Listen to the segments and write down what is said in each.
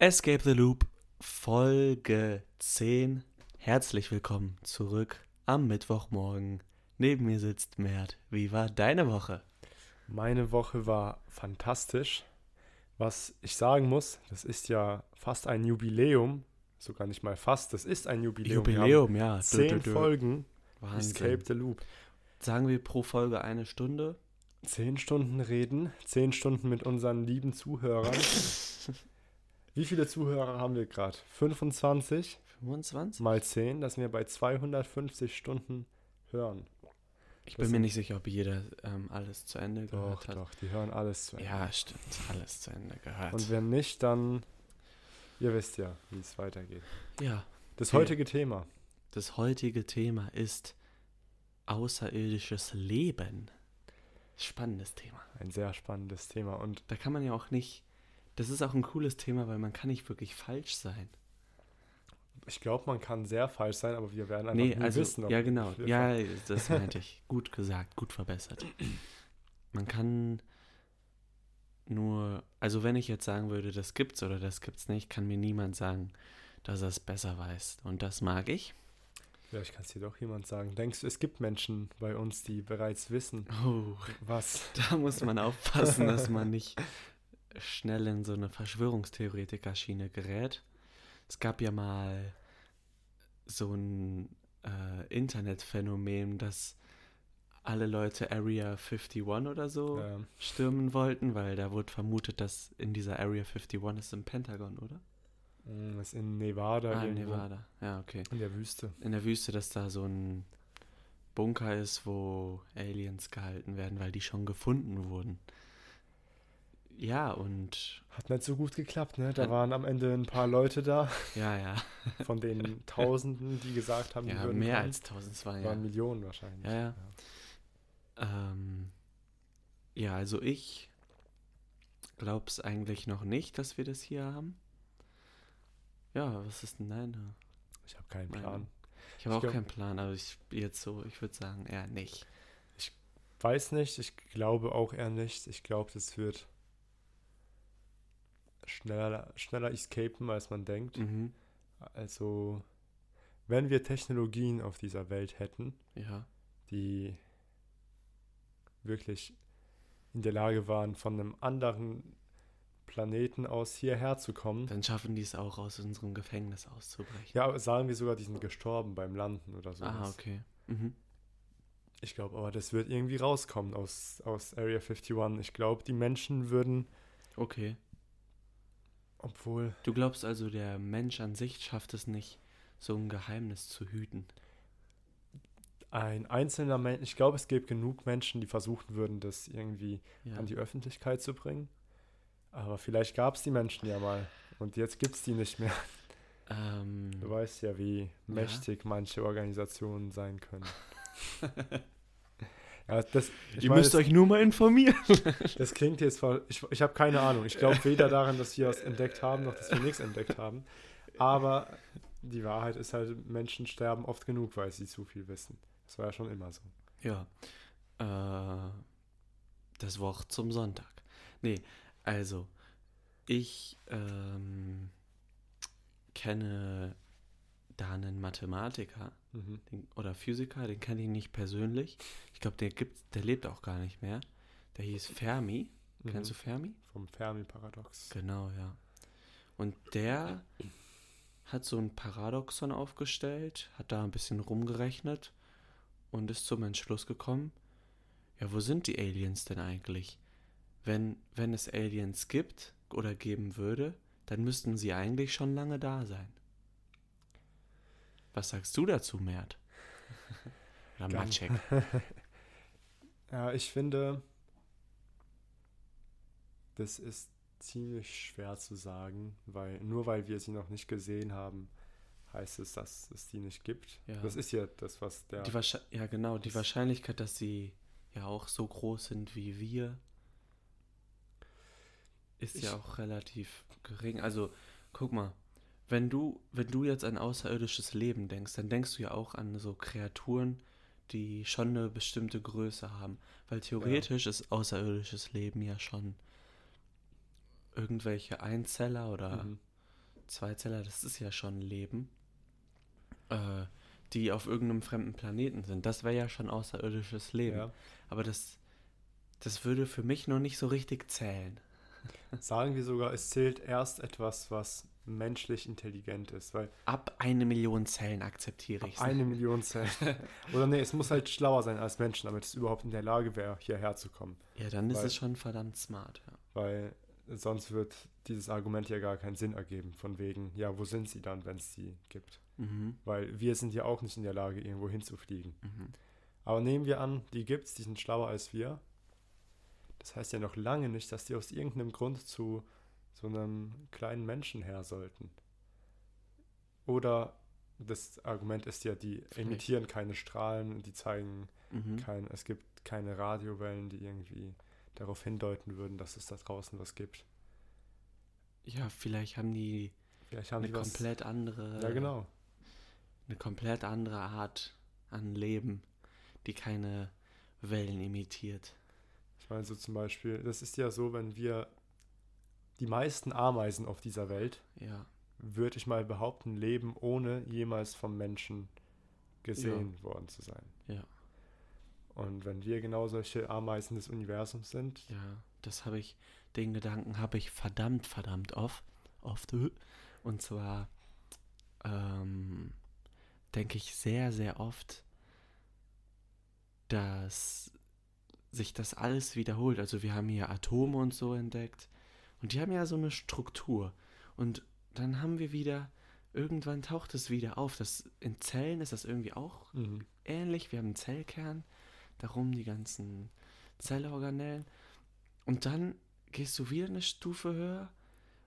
Escape the Loop, Folge 10. Herzlich willkommen zurück am Mittwochmorgen. Neben mir sitzt Mert. Wie war deine Woche? Meine Woche war fantastisch. Was ich sagen muss, das ist ja fast ein Jubiläum. Sogar nicht mal fast, das ist ein Jubiläum. Jubiläum, ja. Zehn. Folgen. Wahnsinn. Escape the Loop. Sagen wir pro Folge eine Stunde? Zehn Stunden reden, zehn Stunden mit unseren lieben Zuhörern. Wie viele Zuhörer haben wir gerade? 25 25? mal 10, dass wir bei 250 Stunden hören. Ich Das bin mir nicht sicher, ob jeder ähm, alles zu Ende Doch, gehört hat. doch, die hören alles zu Ende. Ja, stimmt. Alles zu Ende gehört. Und wenn nicht, dann, ihr wisst ja, wie es weitergeht. ja, Das Okay. heutige Thema. das heutige Thema ist außerirdisches Leben. Spannendes Thema. Ein sehr spannendes Thema. Und Da kann man ja auch nicht. Das ist auch ein cooles Thema, weil man kann nicht wirklich falsch sein. ich glaube, man kann sehr falsch sein, aber wir werden einfach Nee, nie also, wissen, ja genau, ja, das meinte ich. Gut gesagt, gut verbessert. Man kann nur, also wenn ich jetzt sagen würde, das gibt's oder das gibt's nicht, kann mir niemand sagen, dass er es besser weiß. Und das mag ich. Vielleicht kann es dir doch jemand sagen. Denkst du, es gibt Menschen bei uns, die bereits wissen, Oh, was? da muss man aufpassen, dass man nicht schnell in so eine Verschwörungstheoretiker-Schiene gerät. Es gab ja mal so ein äh, Internetphänomen, dass alle Leute Area 51 oder so Ähm, stürmen wollten, weil da wurde vermutet, dass in dieser Area 51 ist im Pentagon, oder? mh, ist in Nevada ah, in. Nevada. Ja, okay. In der Wüste. In der Wüste, dass da so ein Bunker ist, wo Aliens gehalten werden, weil die schon gefunden wurden. Ja, und Hat nicht so gut geklappt, ne? Da Hat- waren am Ende ein paar Leute da, ja, ja. von den Tausenden, die gesagt haben, die Ja, würden mehr kommen. als 1002, ja. Waren Millionen wahrscheinlich. Ja, ja. Ähm, ja, also ich glaube es eigentlich noch nicht, dass wir das hier haben. Ja, was ist denn deine? Ich habe keinen. Plan. Ich habe Ich auch glaub- keinen Plan, aber ich jetzt so, ich würde sagen, eher nicht. Weiß nicht, ich glaube auch eher nicht. Ich glaube, das wird schneller, schneller escapen, als man denkt. Mhm. Also, wenn wir Technologien auf dieser Welt hätten, Ja. die wirklich in der Lage waren, von einem anderen Planeten aus hierher zu kommen. Dann schaffen die es auch, aus unserem Gefängnis auszubrechen. Ja, aber sagen wir sogar, die sind gestorben beim Landen oder so. ah, okay. Mhm. Ich glaube aber, das wird irgendwie rauskommen aus, aus Area 51. Ich glaube, die Menschen würden, Okay. Obwohl, Du glaubst also, der Mensch an sich schafft es nicht, so ein Geheimnis zu hüten. ein einzelner Mensch, ich glaube, es gibt genug Menschen, die versuchen würden, das irgendwie Ja. an die Öffentlichkeit zu bringen. Aber vielleicht gab es die Menschen ja mal und jetzt gibt es die nicht mehr. Ähm, Du weißt ja, wie mächtig manche Organisationen sein können. ja, das, ich ihr meine, müsst das, euch nur mal informieren. das klingt jetzt voll, ich, ich habe keine Ahnung. Ich glaube weder daran, dass wir was entdeckt haben, noch dass wir nichts entdeckt haben. Aber die Wahrheit ist halt, Menschen sterben oft genug, weil sie zu viel wissen. Das war ja schon immer so. Ja. Äh, das Wort zum Sonntag. Nee, also, ich ähm, kenne da einen Mathematiker Mhm. den, oder Physiker, den kenne ich nicht persönlich. Ich glaube, der gibt, der lebt auch gar nicht mehr. Der hieß Fermi. Kennst du Mhm. Fermi? Vom Fermi-Paradox. Genau, ja. Und der hat so ein Paradoxon aufgestellt, hat da ein bisschen rumgerechnet und ist zum Entschluss gekommen, ja, wo sind die Aliens denn eigentlich? Wenn, wenn es Aliens gibt oder geben würde, dann müssten sie eigentlich schon lange da sein. Was sagst du dazu, Mert? Maciek? Ja, ich finde, das ist ziemlich schwer zu sagen, weil nur weil wir sie noch nicht gesehen haben, heißt es, dass es die nicht gibt. Ja. Das ist ja das, was der. Die ja genau, die Wahrscheinlichkeit, dass sie ja auch so groß sind wie wir, ist ja Ich- auch relativ gering. Also, guck mal, wenn du, wenn du jetzt an außerirdisches Leben denkst, dann denkst du ja auch an so Kreaturen, die schon eine bestimmte Größe haben. Weil theoretisch ist außerirdisches Leben ja schon irgendwelche Einzeller oder Mhm. Zweizeller, das ist ja schon Leben, äh, die auf irgendeinem fremden Planeten sind. Das wäre ja schon außerirdisches Leben. Ja. Aber das, das würde für mich noch nicht so richtig zählen. Sagen wir sogar, es zählt erst etwas, was menschlich intelligent ist, weil Ab eine Million Zellen akzeptiere ich eine Million Zellen. Oder nee, es muss halt schlauer sein als Menschen, damit es überhaupt in der Lage wäre, hierher zu kommen. Ja, dann ist Weil- es schon verdammt smart. Ja. Weil sonst wird dieses Argument ja gar keinen Sinn ergeben, von wegen, ja, wo sind sie dann, wenn es sie gibt? Mhm. Weil wir sind ja auch nicht in der Lage, irgendwo hinzufliegen. Mhm. Aber nehmen wir an, die gibt's, die sind schlauer als wir. Das heißt ja noch lange nicht, dass die aus irgendeinem Grund zu so einem kleinen Menschen her sollten. Oder das Argument ist ja, die emittieren keine Strahlen, die zeigen Mhm. kein, es gibt keine Radiowellen, die irgendwie darauf hindeuten würden, dass es da draußen was gibt. Ja, vielleicht haben die Vielleicht haben eine die was. komplett andere, Ja, genau. eine komplett andere Art an Leben, die keine Wellen imitiert. Ich meine, so zum Beispiel, das ist ja so, wenn wir die meisten Ameisen auf dieser Welt, Ja, würde ich mal behaupten, leben, ohne jemals vom Menschen gesehen worden zu sein. ja, Und wenn wir genau solche Ameisen des Universums sind, ja. Das habe ich, den Gedanken habe ich verdammt, verdammt oft, oft. Und zwar ähm, denke ich sehr, sehr oft, dass sich das alles wiederholt. Also wir haben hier Atome und so entdeckt und die haben ja so eine Struktur. Und dann haben wir wieder, irgendwann taucht es wieder auf. Das, in Zellen ist das irgendwie auch mhm. ähnlich. Wir haben einen Zellkern, darum die ganzen Zellorganellen. Und dann gehst du wieder eine Stufe höher.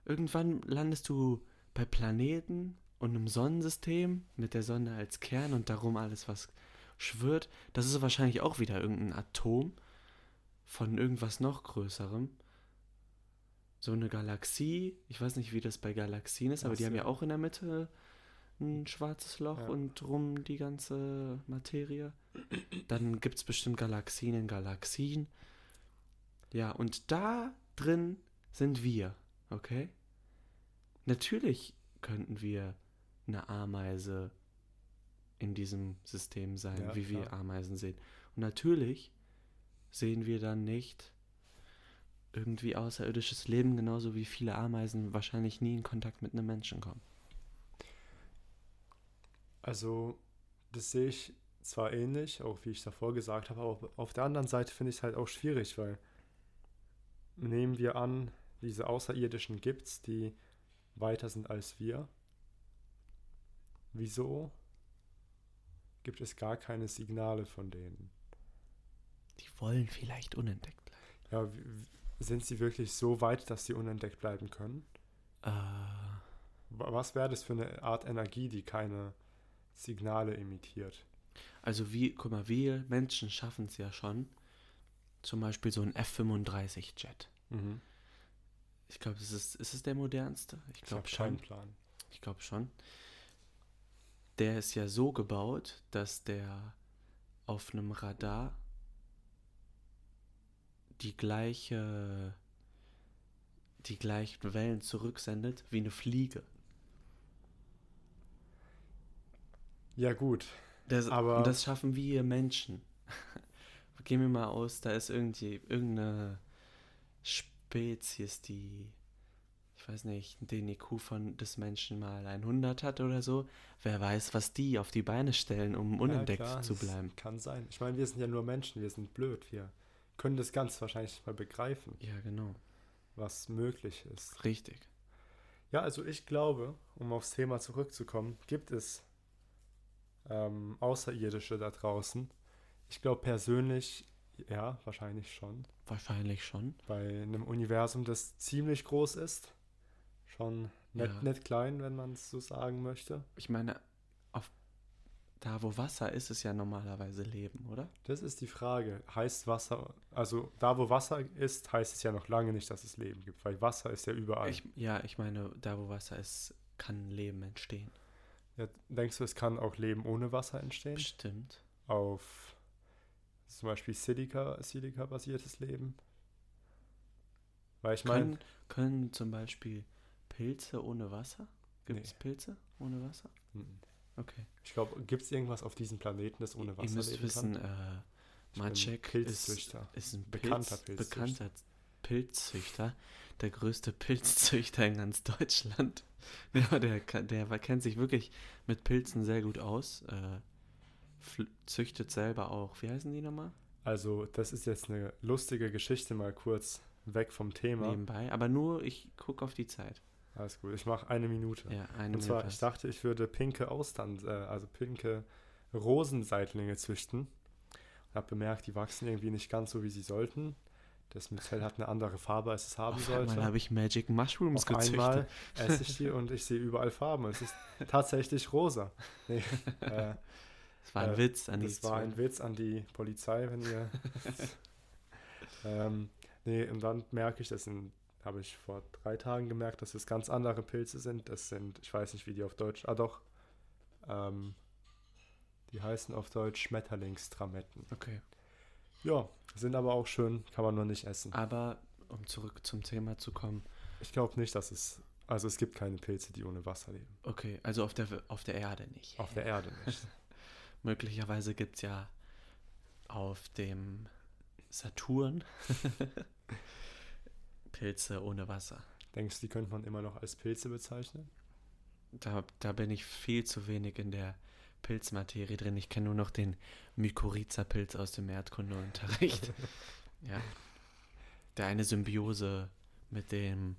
Irgendwann landest du bei Planeten und einem Sonnensystem mit der Sonne als Kern und darum alles, was schwirrt. Das ist wahrscheinlich auch wieder irgendein Atom von irgendwas noch Größerem. So eine Galaxie. Ich weiß nicht, wie das bei Galaxien ist, aber Ach die haben so. ja auch in der Mitte ein schwarzes Loch Ja. und drum die ganze Materie. Dann gibt es bestimmt Galaxien in Galaxien. Ja, und da drin sind wir, okay? Natürlich könnten wir eine Ameise in diesem System sein, Ja, wie wir klar. Ameisen sehen. Und natürlich sehen wir dann nicht irgendwie außerirdisches Leben, genauso wie viele Ameisen wahrscheinlich nie in Kontakt mit einem Menschen kommen. Also, das sehe ich zwar ähnlich, auch wie ich davor gesagt habe, aber auf der anderen Seite finde ich es halt auch schwierig, weil nehmen wir an, diese Außerirdischen gibt es, die weiter sind als wir. Wieso gibt es gar keine Signale von denen? Die wollen vielleicht unentdeckt bleiben. Ja, w- w- sind sie wirklich so weit, dass sie unentdeckt bleiben können? Äh, Wa- Was wäre das für eine Art Energie, die keine Signale emittiert? also wie, guck mal, wir Menschen schaffen es ja schon. Zum Beispiel so ein F-35-Jet. Mhm. Ich glaube, es ist, ist es der modernste? Ich glaube schon. keinen Plan. Ich glaube schon. Der ist ja so gebaut, dass der auf einem Radar die gleiche die gleichen Wellen zurücksendet wie eine Fliege. Ja, gut. Das, Aber- und das schaffen wir Menschen. Gehen wir mal aus, da ist irgendwie irgendeine Spezies, die, ich weiß nicht, den IQ von des Menschen mal 100 hat oder so. Wer weiß, was die auf die Beine stellen, um unentdeckt Ja, klar, zu bleiben. Kann sein. Ich meine, wir sind ja nur Menschen, wir sind blöd. Wir können das ganz wahrscheinlich nicht mal begreifen, Ja, genau. was möglich ist. Richtig. Ja, also ich glaube, um aufs Thema zurückzukommen, gibt es ähm, Außerirdische da draußen. Ich glaube persönlich, ja, wahrscheinlich schon. Wahrscheinlich schon. Bei einem Universum, das ziemlich groß ist. Schon nicht, Ja. nicht klein, wenn man es so sagen möchte. Ich meine, auf, da wo Wasser ist, ist ja normalerweise Leben, oder? Das ist die Frage. Heißt Wasser, also da wo Wasser ist, heißt es ja noch lange nicht, dass es Leben gibt, weil Wasser ist ja überall. Ich, ja, ich meine, da wo Wasser ist, kann Leben entstehen. Ja, denkst du, es kann auch Leben ohne Wasser entstehen? Bestimmt. Auf zum Beispiel Silica, Silica-basiertes Leben? Weil ich meine, Können, können zum Beispiel Pilze ohne Wasser? Gibt es Pilze ohne Wasser? Mhm. Okay. Ich glaube, gibt es irgendwas auf diesem Planeten, das ohne Wasser Ihr müsst leben wissen, kann? äh, Maciek ist, ist ein Bekannter Pilz, Pilzzüchter. bekannter Pilzzüchter. Der größte Pilzzüchter in ganz Deutschland. Ja, der, kann- der kennt sich wirklich mit Pilzen sehr gut aus. Äh, züchtet selber auch. Wie heißen die nochmal? Also, das ist jetzt eine lustige Geschichte, mal kurz weg vom Thema. Nebenbei. Aber nur, ich gucke auf die Zeit. Alles gut, ich mache eine Minute. Ja, eine Und zwar, Minute. ich dachte, ich würde pinke Austern, äh, also pinke Rosenseitlinge züchten. Und habe bemerkt, die wachsen irgendwie nicht ganz so, wie sie sollten. Das Myzel hat eine andere Farbe, als es haben Auf sollte. einmal habe ich Magic Mushrooms Auf gezüchtet. einmal esse ich die und ich sehe überall Farben. Es ist tatsächlich rosa. Nee, äh, Das war ein äh, Witz an die das war ein. Witz an die Polizei, wenn ihr. ähm, nee, und dann merke ich, das sind, habe ich vor drei Tagen gemerkt, dass es ganz andere Pilze sind. Das sind, ich weiß nicht, wie die auf Deutsch, ah doch, ähm, die heißen auf Deutsch Schmetterlingstrametten. Okay. Ja, sind aber auch schön, kann man nur nicht essen. Aber um zurück zum Thema zu kommen, Ich glaube nicht, dass es, also es gibt keine Pilze, die ohne Wasser leben. okay, also auf der, auf der Erde nicht. Auf der Erde nicht. Möglicherweise gibt es ja auf dem Saturn Pilze ohne Wasser. Denkst du, die könnte man immer noch als Pilze bezeichnen? Da, da bin ich viel zu wenig in der Pilzmaterie drin. Ich kenne nur noch den Mykorrhiza-Pilz aus dem Erdkundeunterricht. ja. Der eine Symbiose mit dem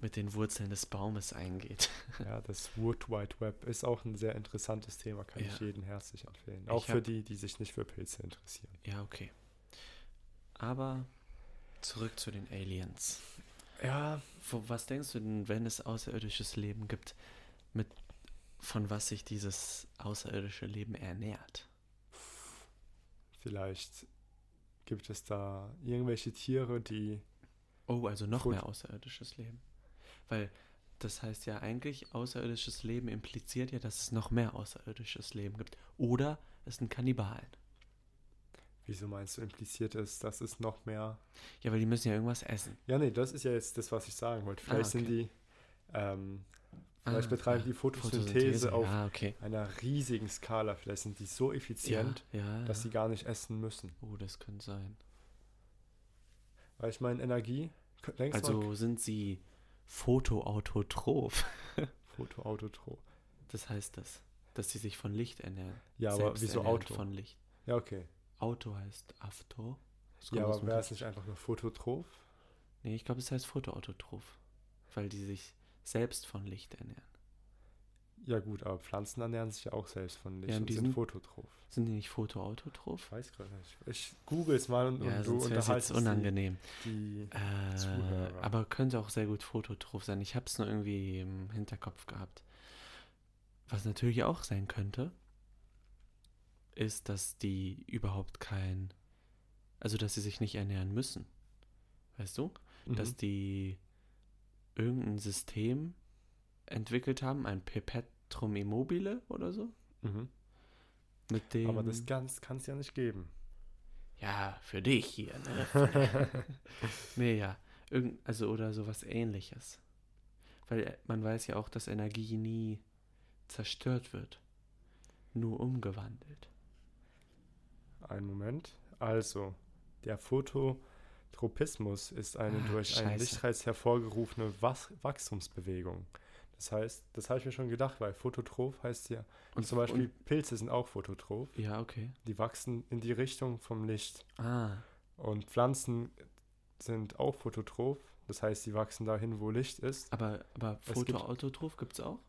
mit den Wurzeln des Baumes eingeht. Ja, das Wood Wide Web ist auch ein sehr interessantes Thema, kann Ja. ich jedem herzlich empfehlen. Auch für hab- die, die sich nicht für Pilze interessieren. Ja, okay. Aber zurück zu den Aliens. Ja, was denkst du denn, wenn es außerirdisches Leben gibt, mit von was sich dieses außerirdische Leben ernährt? vielleicht gibt es da irgendwelche Tiere, die. Oh, also noch mehr außerirdisches Leben. Weil das heißt ja eigentlich, außerirdisches Leben impliziert ja, dass es noch mehr außerirdisches Leben gibt. Oder es sind Kannibalen. Wieso meinst du, impliziert ist, dass es noch mehr. Ja, weil die müssen ja irgendwas essen. Ja, nee, das ist ja jetzt das, was ich sagen wollte. Vielleicht Ah, sind okay. die. Ähm, vielleicht Ah, betreiben ja, die Photosynthese, auf Ja, okay. einer riesigen Skala. Vielleicht sind die so effizient, ja, dass sie gar nicht essen müssen. Oh, das könnte sein. Weil ich meine, Energie. Also sind sie photoautotroph. Fotoautotro. Das heißt das, dass sie sich von Licht ernähren. Ja, aber wieso Auto? Von Licht. Ja, okay. Auto heißt Afto. Ja, aber wäre es nicht einfach nur Phototroph? Nee, ich glaube, es heißt Photoautotroph. Weil die sich selbst von Licht ernähren. Ja gut, aber Pflanzen ernähren sich ja auch selbst von Licht Ja, und die sind sind- Phototroph. Sind die nicht Photoautotroph? Ich weiß gerade nicht. Ich google es mal und, Ja, und du unterhaltest jetzt unangenehm. die, die Äh, Zuhörer. aber könnte auch sehr gut Phototroph sein. Ich habe es nur irgendwie im Hinterkopf gehabt. Was natürlich auch sein könnte, ist, dass die überhaupt kein, also dass sie sich nicht ernähren müssen. Weißt du? Mhm. Dass die irgendein System entwickelt haben, ein Perpetuum immobile oder so. mhm. Mit dem. Aber das kann es ja nicht geben. Ja, für dich hier, ne? nee, ja. Irgend, also oder sowas ähnliches. Weil äh, man weiß ja auch, dass Energie nie zerstört wird. Nur umgewandelt. Ein Moment. Also, der Phototropismus ist eine Ah, durch einen scheiße. Lichtreiz hervorgerufene Was Wachstumsbewegung. Das heißt, das habe ich mir schon gedacht, weil Phototroph heißt ja, Und zum Beispiel Pilze sind auch phototroph. Und, ja, okay. Die wachsen in die Richtung vom Licht. Ah, Und Pflanzen sind auch phototroph. Das heißt, sie wachsen dahin, wo Licht ist. aber, aber Fotoautotroph gibt es auch?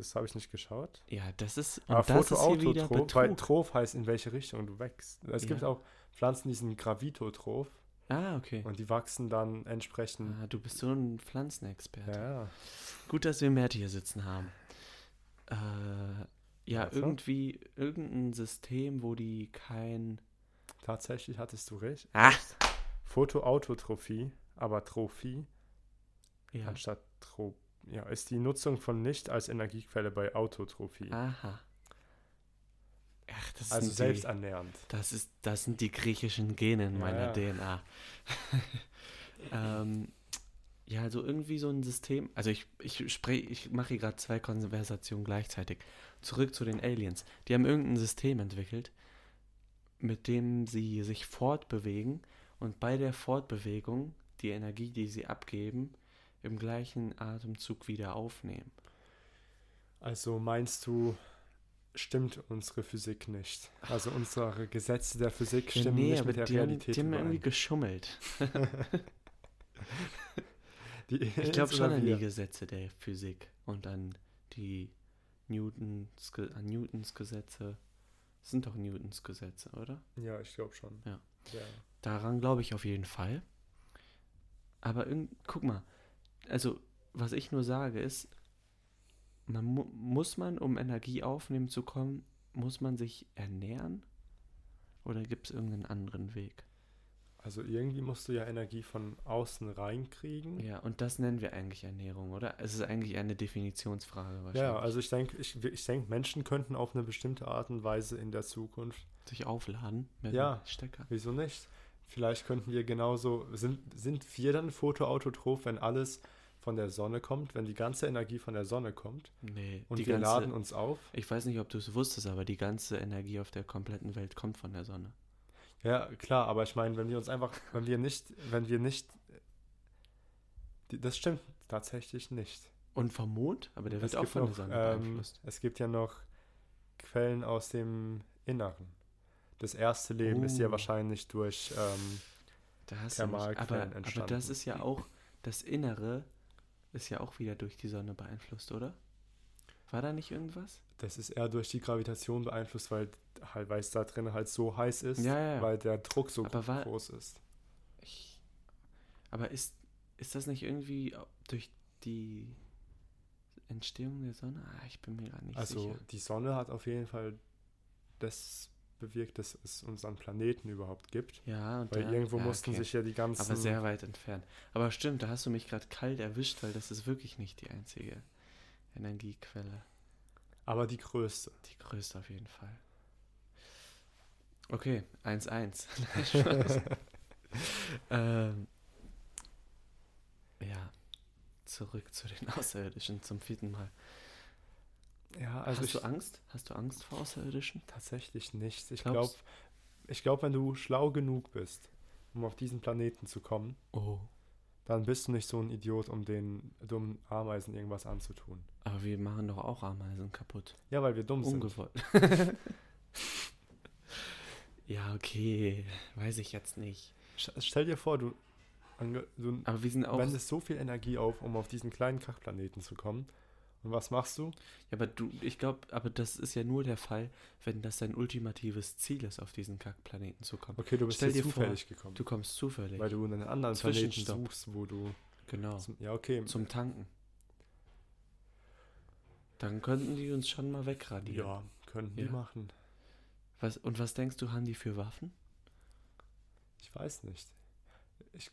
Das habe ich nicht geschaut. Ja, das ist. Und Aber Photoautotroph, weil. Troph heißt, in welche Richtung du wächst. Es gibt Ja. auch Pflanzen, die sind gravitotroph Ah, okay. und die wachsen dann entsprechend. Ah, du bist so ein Pflanzenexperte. Ja, Gut, dass wir Mert hier sitzen haben. Äh, ja, Also? irgendwie irgendein System, wo die kein. tatsächlich hattest du recht. Ah! Photoautotrophie, aber Trophie Ja. anstatt Trop. Ja, ist die Nutzung von Licht als Energiequelle bei Autotrophie. Aha. Ach, das also sind selbst die, annähernd. das ist, das sind die griechischen Gene in Ja, meiner ja. DNA. ähm, Ja, also irgendwie so ein System. Also ich, ich spreche, ich mache hier gerade zwei Konversationen gleichzeitig. Zurück zu den Aliens. Die haben irgendein System entwickelt, mit dem sie sich fortbewegen und bei der Fortbewegung die Energie, die sie abgeben, im gleichen Atemzug wieder aufnehmen. Also meinst du, stimmt unsere Physik nicht? Also unsere Gesetze der Physik stimmen nee, nicht mit der die haben, Realität die haben irgendwie geschummelt. Ich glaube schon an die? Gesetze der Physik und an die Newtons, an Newtons Gesetze. Das sind doch Newtons Gesetze, oder? Ja, ich glaube schon. Ja. ja. Daran glaube ich auf jeden Fall. Aber irgend, guck mal, also was ich nur sage ist, man mu muss man, um Energie aufnehmen zu kommen, muss man sich ernähren? Oder gibt es irgendeinen anderen Weg? Also irgendwie musst du ja Energie von außen reinkriegen. Ja, und das nennen wir eigentlich Ernährung, oder? Es ist eigentlich eine Definitionsfrage wahrscheinlich. Ja, also ich denke, ich, ich denk, Menschen könnten auf eine bestimmte Art und Weise in der Zukunft, Sich aufladen mit Ja. Stecker. wieso nicht? Vielleicht könnten wir genauso, sind, sind wir dann photoautotroph, wenn alles von der Sonne kommt, wenn die ganze Energie von der Sonne kommt Nee, und die wir ganze, laden uns auf? Ich weiß nicht, ob du es wusstest, aber die ganze Energie auf der kompletten Welt kommt von der Sonne. Ja, klar, aber ich meine, wenn wir uns einfach, wenn wir nicht, wenn wir nicht, das stimmt tatsächlich nicht. Und vom Mond? Aber der wird Es auch von der noch, Sonne ähm, beeinflusst. Es gibt ja noch Quellen aus dem Inneren. Das erste Leben ist ja Oh. wahrscheinlich durch, ähm, Da hast du mich, aber, Thermalquellen aber das entstanden. ist ja auch, das Innere ist ja auch wieder durch die Sonne beeinflusst, oder? War da nicht irgendwas? das ist eher durch die Gravitation beeinflusst, weil halt, weil es da drin halt so heiß ist, Ja, ja, ja. weil der Druck so Aber war- groß ist. Ich, aber ist, ist das nicht irgendwie durch die Entstehung der Sonne? Ah, ich bin mir gar nicht Also sicher. die Sonne hat auf jeden Fall das bewirkt, dass es unseren Planeten überhaupt gibt. Ja, und Weil der, irgendwo ja, mussten okay. sich ja die ganzen. Aber sehr weit entfernt. Aber stimmt, da hast du mich gerade kalt erwischt, weil das ist wirklich nicht die einzige Energiequelle. aber die größte. Die größte auf jeden Fall. Okay, 1-1. Nein, Spaß. ähm, ja, zurück zu den Außerirdischen zum vierten Mal. Ja, also Hast ich, du Angst? Hast du Angst vor Außerirdischen? tatsächlich nicht. Ich glaube, ich glaub, wenn du schlau genug bist, um auf diesen Planeten zu kommen, Oh. dann bist du nicht so ein Idiot, um den dummen Ameisen irgendwas anzutun. Aber wir machen doch auch Ameisen kaputt. Ja, weil wir dumm sind. Ungewollt. ja, okay. Weiß ich jetzt nicht. Stell dir vor, du, ange- du Aber wir sind auch. wendest so viel Energie auf, um auf diesen kleinen Kackplaneten zu kommen. Und was machst du? Ja, aber du, ich glaube, aber das ist ja nur der Fall, wenn das dein ultimatives Ziel ist, auf diesen Kackplaneten zu kommen. Okay, du bist Stell hier dir vor, zufällig gekommen. Du kommst zufällig. weil du einen anderen Planeten suchst, wo du. genau. Zum, ja, okay. Zum Tanken. Dann könnten die uns schon mal wegradieren. ja, könnten Ja. die machen. Was, und was denkst du, haben die für Waffen? Ich weiß nicht. Ich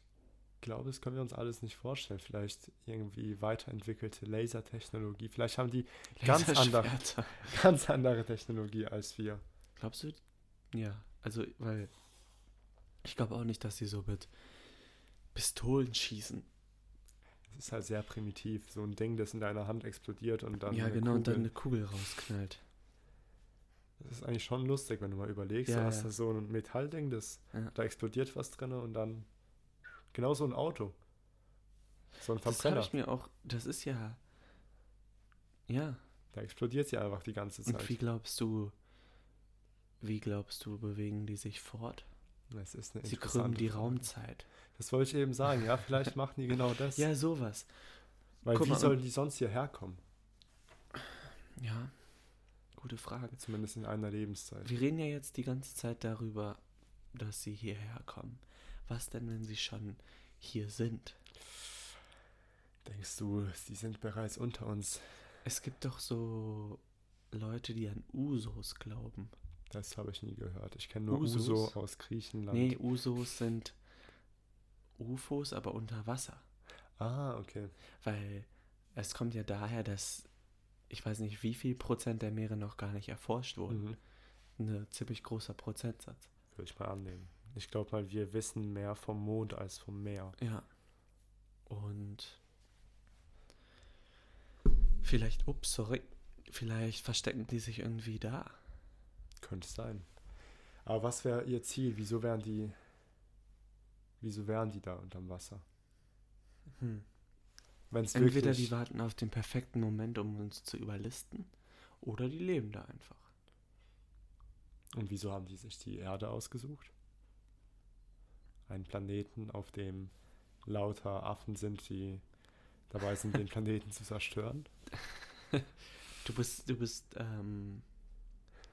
glaube, das können wir uns alles nicht vorstellen. Vielleicht irgendwie weiterentwickelte Lasertechnologie. Vielleicht haben die Ganz andere. Ganz andere Technologie als wir. Glaubst du? Ja, also, weil ich glaube auch nicht, dass die so mit Pistolen schießen. Es ist halt sehr primitiv. So ein Ding, das in deiner Hand explodiert und dann. ja, eine genau, und dann Kugel. eine Kugel rausknallt. Das ist eigentlich schon lustig, wenn du mal überlegst. Ja, du hast ja. da so ein Metallding, das, Ja. da explodiert was drin und dann. Genau so ein Auto. So ein Das Verbrenner. ich mir auch, das ist ja, ja, Da explodiert sie einfach die ganze Zeit. und wie glaubst du, wie glaubst du, bewegen die sich fort? Das ist eine Sie krümmen die Frage. Raumzeit. Das wollte ich eben sagen, ja, vielleicht machen die genau das. Ja, sowas. Weil guck wie mal, sollen die sonst hierher kommen? Ja, gute Frage. Zumindest in einer Lebenszeit. Wir reden ja jetzt die ganze Zeit darüber, dass sie hierher kommen. Was denn, wenn sie schon hier sind? Denkst du, sie sind bereits unter uns? Es gibt doch so Leute, die an Usos glauben. Das habe ich nie gehört. Ich kenne nur Usos? Uso aus Griechenland. Nee, Usos sind UFOs, aber unter Wasser. Ah, okay. Weil es kommt ja daher, dass ich weiß nicht, wie viel Prozent der Meere noch gar nicht erforscht wurden. Mhm. Ein ziemlich großer Prozentsatz. Würde ich mal annehmen. Ich glaube mal, wir wissen mehr vom Mond als vom Meer. Ja. Und vielleicht, ups, sorry, vielleicht verstecken die sich irgendwie da. Könnte sein. Aber was wäre ihr Ziel? Wieso wären die. Wieso wären die da unterm Wasser? Hm. Wenn es Entweder wirklich. die warten auf den perfekten Moment, um uns zu überlisten, oder die leben da einfach. Und wieso haben die sich die Erde ausgesucht? Einen Planeten, auf dem lauter Affen sind, die dabei sind, den Planeten zu zerstören? Du bist, du bist ähm,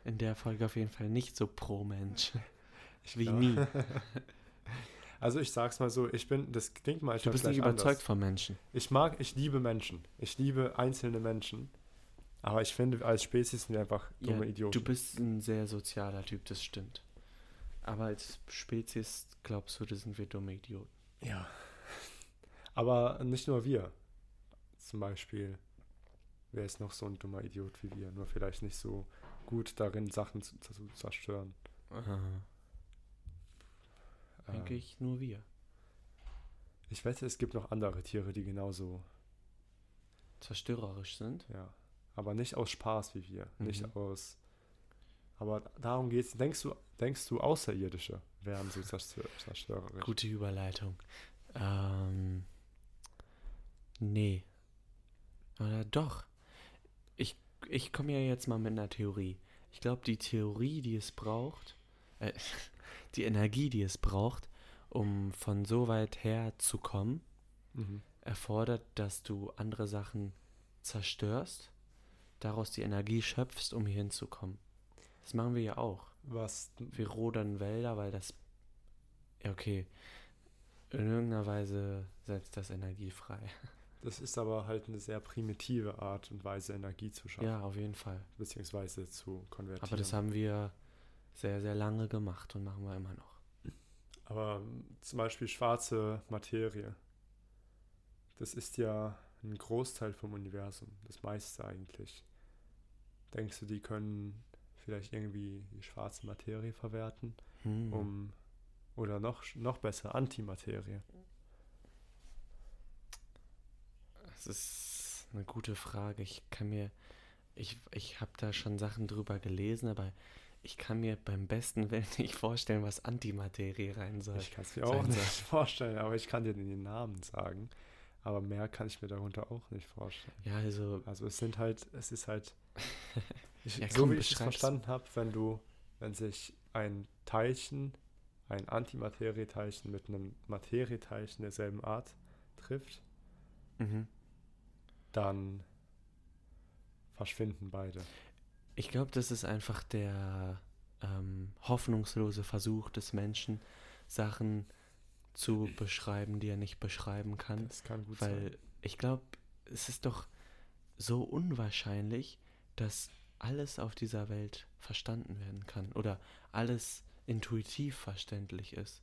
in der Folge auf jeden Fall nicht so pro Mensch. Wie glaub- nie. Also ich sag's mal so, ich bin, das klingt Du manchmal bist nicht überzeugt anders. von Menschen. Ich mag, ich liebe Menschen. Ich liebe einzelne Menschen. Aber ich finde, als Spezies sind wir einfach dumme Ja, Idioten. Du bist ein sehr sozialer Typ, das stimmt. Aber als Spezies glaubst du, das sind wir dumme Idioten. Ja. Aber nicht nur wir. Zum Beispiel, wer ist noch so ein dummer Idiot wie wir? Nur vielleicht nicht so gut darin, Sachen zu, zu zerstören. Denke Ähm, ich, nur wir. Ich wette, es gibt noch andere Tiere, die genauso, Zerstörerisch sind. ja. Aber nicht aus Spaß wie wir. Mhm. Nicht aus. Aber darum geht's. Denkst du, denkst du, Außerirdische wären so zerstör zerstörerisch? Gute Überleitung. Ähm, nee. Oder doch. Ich, ich komme ja jetzt mal mit einer Theorie. Ich glaube, die Theorie, die es braucht, äh, die Energie, die es braucht, um von so weit her zu kommen, Mhm. erfordert, dass du andere Sachen zerstörst, daraus die Energie schöpfst, um hier hinzukommen. Das machen wir ja auch. Was, Wir rodern Wälder, weil das. Ja, okay. In irgendeiner Weise setzt das Energie frei. das ist aber halt eine sehr primitive Art und Weise, Energie zu schaffen. Ja, auf jeden Fall. Beziehungsweise zu konvertieren. Aber das haben wir sehr, sehr lange gemacht und machen wir immer noch. Aber ähm, zum Beispiel schwarze Materie. Das ist ja ein Großteil vom Universum, das meiste eigentlich. Denkst du, die können vielleicht irgendwie die schwarze Materie verwerten, Hm. um oder noch noch besser Antimaterie? Das ist eine gute Frage. Ich kann mir. Ich, ich habe da schon Sachen drüber gelesen, aber ich kann mir beim besten Willen nicht vorstellen, was Antimaterie rein soll. Ich kann es mir auch nicht vorstellen, aber ich kann dir den Namen sagen. Aber mehr kann ich mir darunter auch nicht vorstellen. Ja, also. Also es sind halt, es ist halt, ich, Ja, so komm, wie ich es verstanden habe, wenn du, wenn sich ein Teilchen, ein Antimaterieteilchen mit einem Materieteilchen derselben Art trifft, Mhm. dann verschwinden beide. Ich glaube, das ist einfach der ähm, hoffnungslose Versuch des Menschen, Sachen zu beschreiben, die er nicht beschreiben kann. Das kann gut sein. Weil ich glaube, es ist doch so unwahrscheinlich, dass alles auf dieser Welt verstanden werden kann oder alles intuitiv verständlich ist.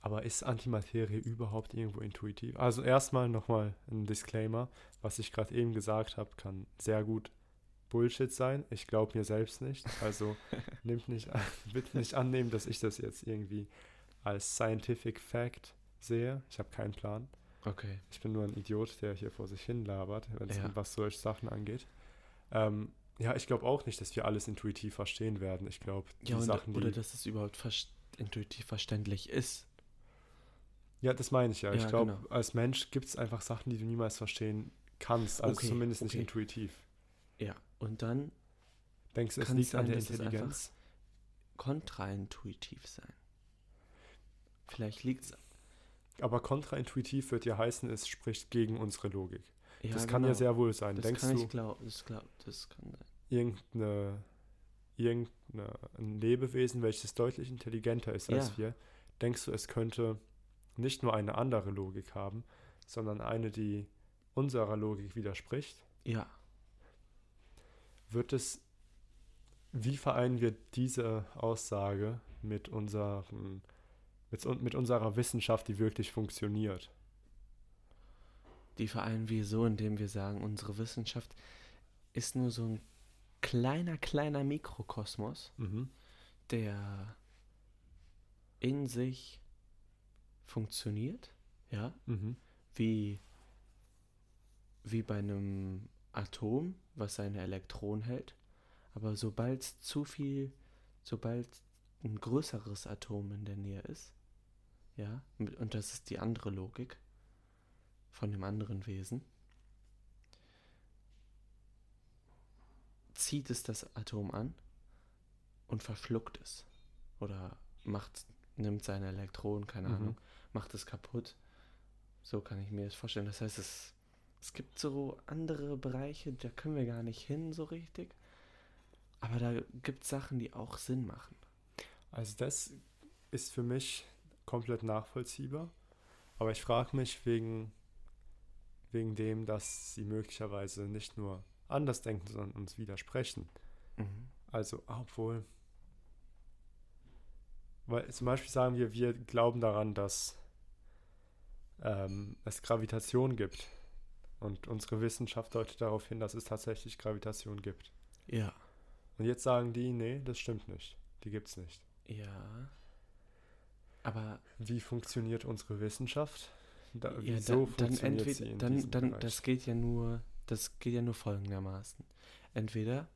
Aber ist Antimaterie überhaupt irgendwo intuitiv? Also erstmal nochmal ein Disclaimer. Was ich gerade eben gesagt habe, kann sehr gut Bullshit sein. Ich glaube mir selbst nicht. Also nimmt nicht an, bitte nicht annehmen, dass ich das jetzt irgendwie als Scientific Fact sehe. Ich habe keinen Plan. Okay. Ich bin nur ein Idiot, der hier vor sich hin labert, wenn es Ja. um was solche Sachen angeht. Ähm, ja, ich glaube auch nicht, dass wir alles intuitiv verstehen werden. Ich glaube, die Ja, und, Sachen, oder die dass es überhaupt verst intuitiv verständlich ist. Ja, das meine ich ja. ich Ja, glaube, genau. als Mensch gibt es einfach Sachen, die du niemals verstehen kannst. Also Okay, zumindest nicht okay. intuitiv. Ja. Und dann Denkst du, es liegt sein, an der Intelligenz? kontraintuitiv sein. Vielleicht liegt es. Aber kontraintuitiv wird ja heißen, es spricht gegen unsere Logik. Ja, das kann ja genau. sehr wohl sein. Das Denkst kann du, ich glauben. Das, glaub, das kann sein. irgendeine, irgendeine, ein Lebewesen, welches deutlich intelligenter ist als Ja. wir, denkst du, es könnte nicht nur eine andere Logik haben, sondern eine, die unserer Logik widerspricht? Ja. wird es, wie vereinen wir diese Aussage mit, unseren, mit, mit unserer Wissenschaft, die wirklich funktioniert? Die vereinen wir so, indem wir sagen, unsere Wissenschaft ist nur so ein kleiner, kleiner Mikrokosmos, Mhm. der in sich funktioniert, ja, Mhm. wie, wie bei einem Atom, was seine Elektronen hält. Aber sobald zu viel, sobald ein größeres Atom in der Nähe ist, ja, und das ist die andere Logik von dem anderen Wesen, zieht es das Atom an und verschluckt es. Oder macht, nimmt seine Elektronen, keine Mhm. Ahnung, macht es kaputt. So kann ich mir das vorstellen. Das heißt, es, es gibt so andere Bereiche, da können wir gar nicht hin so richtig. Aber da gibt es Sachen, die auch Sinn machen. Also das ist für mich komplett nachvollziehbar. Aber ich frage mich wegen, wegen dem, dass sie möglicherweise nicht nur anders denken, sondern uns widersprechen. Mhm. Also, obwohl. Weil zum Beispiel sagen wir, wir glauben daran, dass ähm, es Gravitation gibt. Und unsere Wissenschaft deutet darauf hin, dass es tatsächlich Gravitation gibt. Ja. Und jetzt sagen die, nee, das stimmt nicht. Die gibt es nicht. Ja. Aber Wie funktioniert unsere Wissenschaft? Da, ja, wieso dann, dann entweder, dann, dann, Bereich? das geht ja nur, das geht ja nur folgendermaßen. Entweder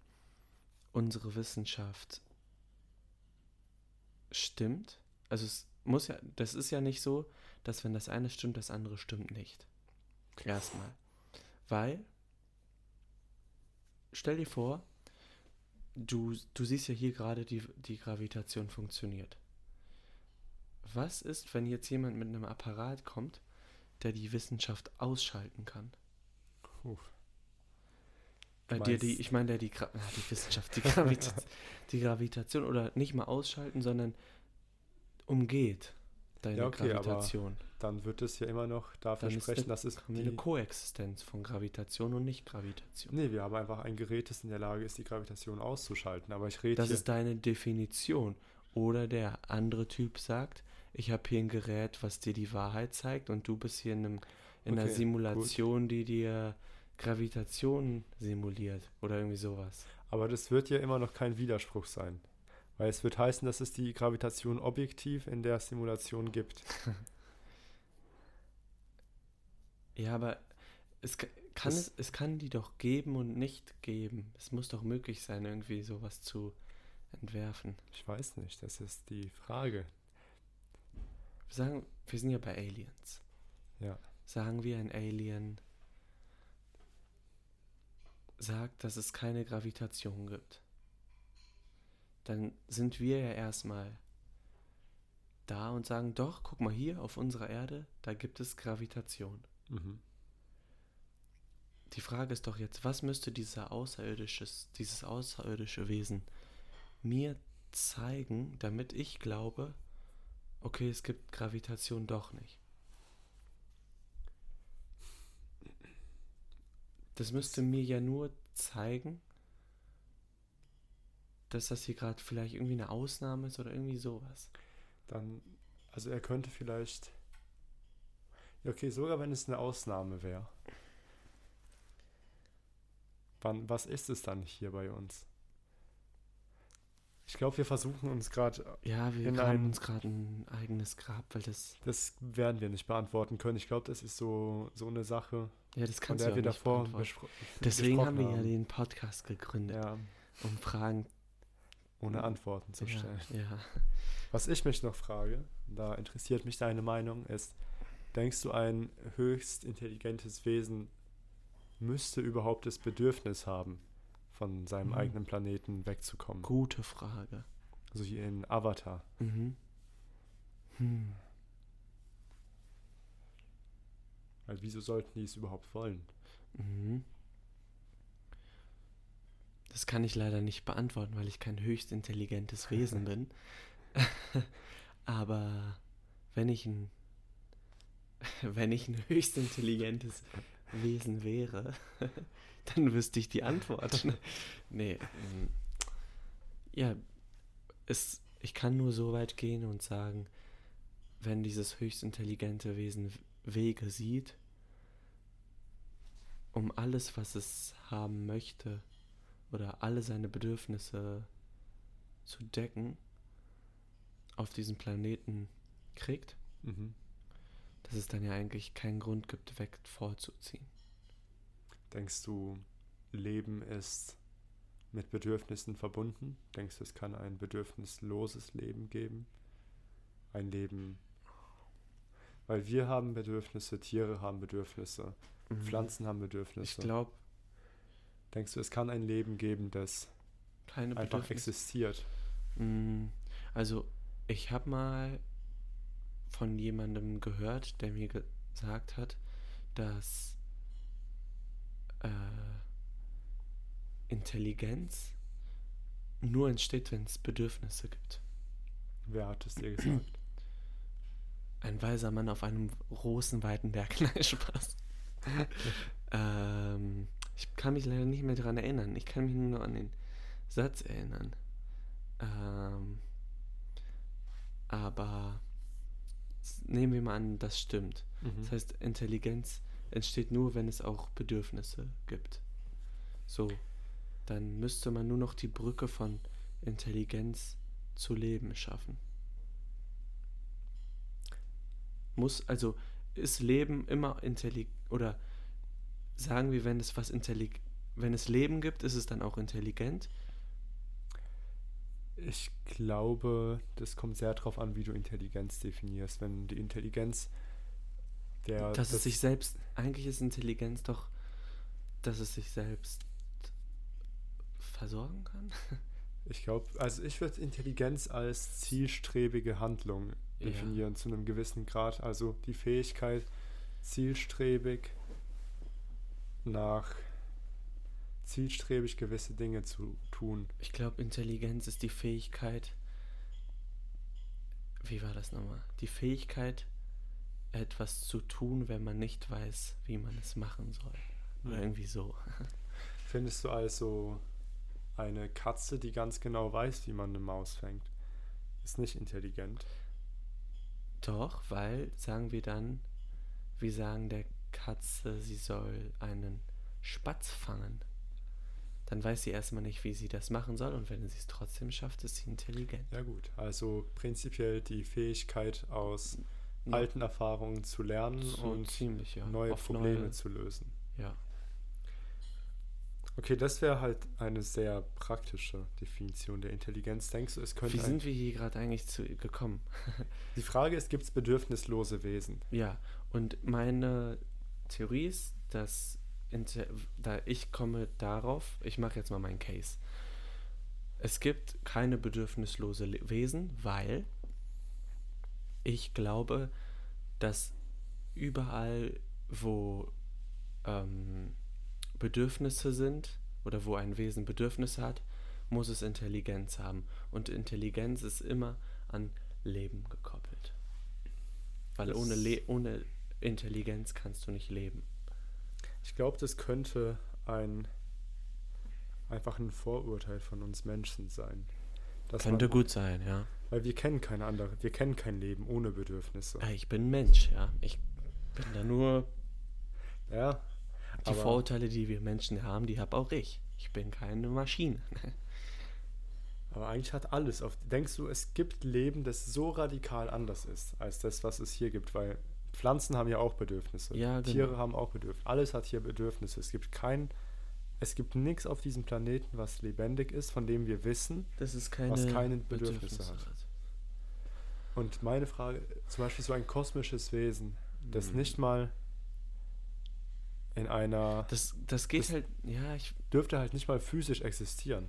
unsere Wissenschaft stimmt, also es muss ja, das ist ja nicht so, dass wenn das eine stimmt, das andere stimmt nicht. Erstmal. Weil, stell dir vor, du, du siehst ja hier gerade, die, die Gravitation funktioniert. Was ist, wenn jetzt jemand mit einem Apparat kommt, der die Wissenschaft ausschalten kann? Puh. Äh, der, die, ich meine, der die, Gra die Wissenschaft, die, Gravita die Gravitation oder nicht mal ausschalten, sondern umgeht deine Ja, okay, Gravitation. Dann wird es ja immer noch dafür Dann sprechen, dass es eine Koexistenz von Gravitation und Nicht-Gravitation. Nee, wir haben einfach ein Gerät, das in der Lage ist, die Gravitation auszuschalten. Aber ich rede Das hier. ist deine Definition. Oder der andere Typ sagt, ich habe hier ein Gerät, was dir die Wahrheit zeigt und du bist hier in, einem, in einer Okay, Simulation, die dir Gravitation simuliert oder irgendwie sowas. aber das wird ja immer noch kein Widerspruch sein. Weil es wird heißen, dass es die Gravitation objektiv in der Simulation gibt. Ja, aber es ka- kann Das- es, es kann die doch geben und nicht geben. Es muss doch möglich sein, irgendwie sowas zu entwerfen. Ich weiß nicht, das ist die Frage. Sagen, wir sind ja bei Aliens. Ja. Sagen wir, ein Alien sagt, dass es keine Gravitation gibt. Dann sind wir ja erstmal da und sagen, doch, guck mal hier auf unserer Erde, da gibt es Gravitation. Mhm. Die Frage ist doch jetzt, was müsste dieser außerirdisches, dieses außerirdische Wesen mir zeigen, damit ich glaube, okay, es gibt Gravitation doch nicht. Das müsste mir ja nur zeigen, dass das hier gerade vielleicht irgendwie eine Ausnahme ist oder irgendwie sowas. Dann, also er könnte vielleicht. Okay, sogar wenn es eine Ausnahme wäre. Wann, was ist es dann hier bei uns? Ich glaube, wir versuchen uns gerade, Ja, wir einem- uns gerade ein eigenes Grab, weil das, das werden wir nicht beantworten können. Ich glaube, das ist so, so eine Sache, ja, das von kannst du der ja wir nicht davor Deswegen haben wir ja den Podcast gegründet, Ja, um Fragen ohne Antworten zu ja, stellen. Ja. Was ich mich noch frage, da interessiert mich deine Meinung, ist, denkst du, ein höchst intelligentes Wesen müsste überhaupt das Bedürfnis haben, von seinem Mhm. eigenen Planeten wegzukommen? Gute Frage. So wie in Avatar. Mhm. Hm. Weil wieso sollten die es überhaupt wollen? Mhm. Das kann ich leider nicht beantworten, weil ich kein höchst intelligentes Wesen bin. Aber wenn ich ein wenn ich ein höchst intelligentes Wesen wäre, dann wüsste ich die Antwort. nee. ähm, Ja, es, ich kann nur so weit gehen und sagen, wenn dieses höchst intelligente Wesen Wege sieht, um alles, was es haben möchte, oder alle seine Bedürfnisse zu decken, auf diesem Planeten kriegt, Mhm. dass es dann ja eigentlich keinen Grund gibt, weg vorzuziehen. Denkst du, Leben ist mit Bedürfnissen verbunden? Denkst du, es kann ein bedürfnisloses Leben geben? Ein Leben, weil wir haben Bedürfnisse, Tiere haben Bedürfnisse, Mhm. Pflanzen haben Bedürfnisse. Ich glaube, Denkst du, es kann ein Leben geben, das keine einfach existiert? Mm, Also, ich habe mal von jemandem gehört, der mir gesagt hat, dass äh, Intelligenz nur entsteht, wenn es Bedürfnisse gibt. Wer hat es dir gesagt? Ein weiser Mann auf einem großen, weiten Berg. Nein, Spaß. ähm, ich kann mich leider nicht mehr daran erinnern. Ich kann mich nur an den Satz erinnern. Ähm, aber nehmen wir mal an, das stimmt. Mhm. Das heißt, Intelligenz entsteht nur, wenn es auch Bedürfnisse gibt. So, dann müsste man nur noch die Brücke von Intelligenz zu Leben schaffen. Muss, also ist Leben immer intelligent oder sagen wir, wenn es was intelligent, wenn es Leben gibt, ist es dann auch intelligent? Ich glaube, das kommt sehr darauf an, wie du Intelligenz definierst. Wenn die Intelligenz der dass es das- sich selbst, eigentlich ist Intelligenz doch, dass es sich selbst versorgen kann. Ich glaube, also ich würde Intelligenz als zielstrebige Handlung Ja. definieren zu einem gewissen Grad. Also die Fähigkeit, zielstrebig nach zielstrebig gewisse Dinge zu tun. Ich glaube, Intelligenz ist die Fähigkeit. Wie war das nochmal? Die Fähigkeit, etwas zu tun, wenn man nicht weiß, wie man es machen soll. Oder irgendwie so. Findest du also eine Katze, die ganz genau weiß, wie man eine Maus fängt, ist nicht intelligent? Doch, weil, sagen wir dann, wir sagen der Katze, sie soll einen Spatz fangen. Dann weiß sie erstmal nicht, wie sie das machen soll. Und wenn sie es trotzdem schafft, ist sie intelligent. Ja gut, also prinzipiell die Fähigkeit aus Ja, alten Erfahrungen zu lernen so und ziemlich, ja. neue Auf Probleme neue- zu lösen. Ja. Okay, das wäre halt eine sehr praktische Definition der Intelligenz. Denkst du, es könnte Wie sind wir hier gerade eigentlich zu gekommen? die Frage ist, gibt es bedürfnislose Wesen? Ja, und meine Theorie ist, dass Inter da ich komme darauf, ich mache jetzt mal meinen Case. Es gibt keine bedürfnislose Wesen, weil ich glaube, dass überall, wo ähm, Bedürfnisse sind oder wo ein Wesen Bedürfnisse hat, muss es Intelligenz haben. Und Intelligenz ist immer an Leben gekoppelt. Weil Das- ohne, Le ohne Intelligenz kannst du nicht leben. Ich glaube, das könnte ein einfach ein Vorurteil von uns Menschen sein. Könnte man, gut sein, ja. Weil wir kennen keine andere, wir kennen kein Leben ohne Bedürfnisse. Äh, Ich bin Mensch, ja. Ich bin da nur. Ja, Die Vorurteile, die wir Menschen haben, die habe auch ich. Ich bin keine Maschine. aber eigentlich hat alles auf. Denkst du, es gibt Leben, das so radikal anders ist als das, was es hier gibt? Weil Pflanzen haben ja auch Bedürfnisse. Ja, genau. Tiere haben auch Bedürfnisse. Alles hat hier Bedürfnisse. Es gibt kein, es gibt nichts auf diesem Planeten, was lebendig ist, von dem wir wissen. Keine Was keine Bedürfnisse hat. Und meine Frage, zum Beispiel so ein kosmisches Wesen, das Mhm. nicht mal in einer, Das, das geht Das- halt, ja, ich, dürfte halt nicht mal physisch existieren.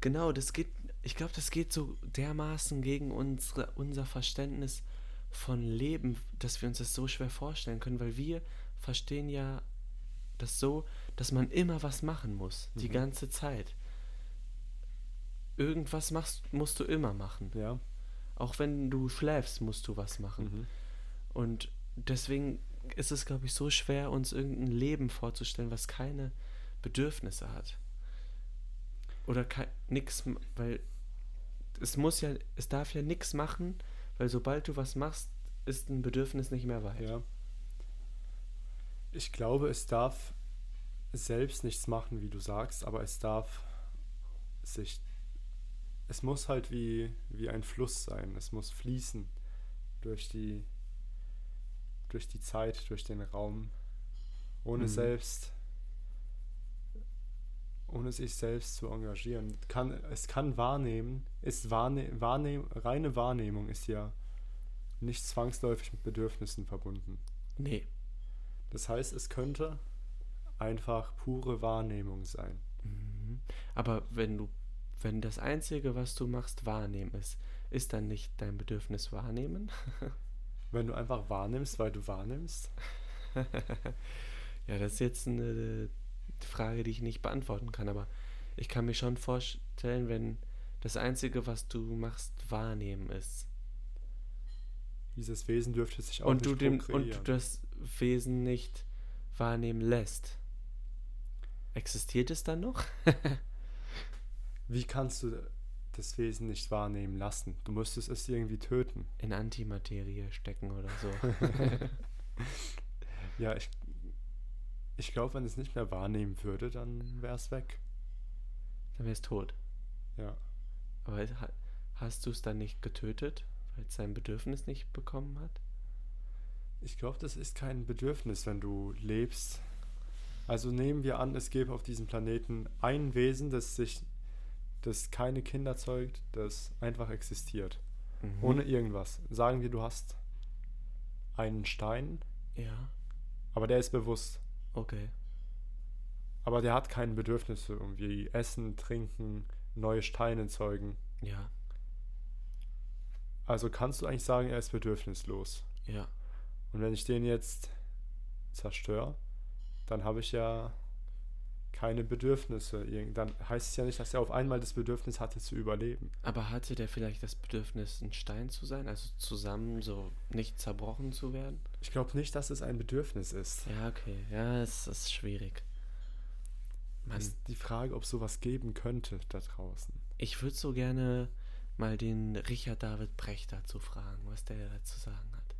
genau, das geht, ich glaube, das geht so dermaßen gegen unsere, unser Verständnis von Leben, dass wir uns das so schwer vorstellen können, weil wir verstehen ja das so, dass man immer was machen muss, die Mhm. ganze Zeit. Irgendwas machst, musst du immer machen. Ja. Auch wenn du schläfst, musst du was machen. Mhm. Und deswegen ist es, glaube ich, so schwer, uns irgendein Leben vorzustellen, was keine Bedürfnisse hat. Oder nichts, weil es muss ja, es darf ja nichts machen, weil sobald du was machst, ist ein Bedürfnis nicht mehr weit. Ja. Ich glaube, es darf selbst nichts machen, wie du sagst, aber es darf sich. Es muss halt wie, wie ein Fluss sein. Es muss fließen durch die durch die Zeit, durch den Raum, ohne Mhm. selbst, ohne sich selbst zu engagieren. Kann, es kann wahrnehmen, ist wahrne wahrnehm, reine Wahrnehmung ist ja nicht zwangsläufig mit Bedürfnissen verbunden. Nee. Das heißt, es könnte einfach pure Wahrnehmung sein. Mhm. Aber wenn du, wenn das Einzige, was du machst, wahrnehmen ist, ist dann nicht dein Bedürfnis wahrnehmen? Wenn du einfach wahrnimmst, weil du wahrnimmst, ja, das ist jetzt eine Frage, die ich nicht beantworten kann, aber ich kann mir schon vorstellen, wenn das Einzige, was du machst, wahrnehmen ist. dieses Wesen dürfte sich auch Und du, nicht dem, und du das Wesen nicht wahrnehmen lässt. Existiert es dann noch? Wie kannst du das Wesen nicht wahrnehmen lassen? Du müsstest es irgendwie töten. In Antimaterie stecken oder so. Ja, ich, ich glaube, wenn es nicht mehr wahrnehmen würde, dann wäre es weg. dann wär's tot. Ja. Aber ha- hast du es dann nicht getötet, weil es sein Bedürfnis nicht bekommen hat? Ich glaube, das ist kein Bedürfnis, wenn du lebst. Also nehmen wir an, es gäbe auf diesem Planeten ein Wesen, das sich, das keine Kinder zeugt, das einfach existiert. Mhm. Ohne irgendwas. Sagen wir, du hast einen Stein, Ja, aber der ist bewusst. okay. Aber der hat keine Bedürfnisse, irgendwie essen, trinken, neue Steine zeugen. Ja, Also kannst du eigentlich sagen, er ist bedürfnislos. ja. Und wenn ich den jetzt zerstöre, dann habe ich ja keine Bedürfnisse. Dann heißt es ja nicht, dass er auf einmal das Bedürfnis hatte zu überleben. Aber hatte der vielleicht das Bedürfnis, ein Stein zu sein? Also zusammen so nicht zerbrochen zu werden? Ich glaube nicht, dass es ein Bedürfnis ist. Ja, okay. Ja, es ist schwierig. Mann, Ist die Frage, ob sowas geben könnte da draußen. ich würde so gerne mal den Richard David Brecht dazu fragen, was der dazu sagen hat.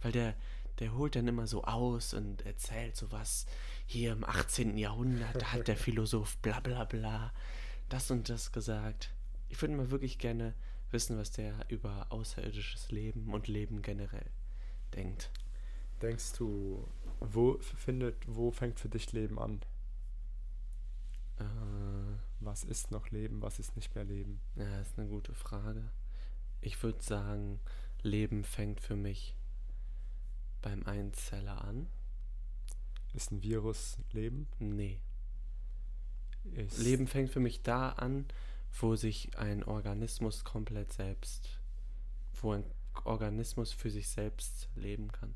Weil der, der holt dann immer so aus und erzählt so was. Hier im 18. Jahrhundert hat der Philosoph bla bla bla das und das gesagt. Ich würde mal wirklich gerne wissen, was der über außerirdisches Leben und Leben generell denkt. Denkst du, wo findet, wo fängt für dich Leben an? Äh, Was ist noch Leben, was ist nicht mehr Leben? ja, ist eine gute Frage. Ich würde sagen, Leben fängt für mich beim Einzeller an. Ist ein Virus Leben? Nee. Ist Leben fängt für mich da an, wo sich ein Organismus komplett selbst, wo ein Organismus für sich selbst leben kann.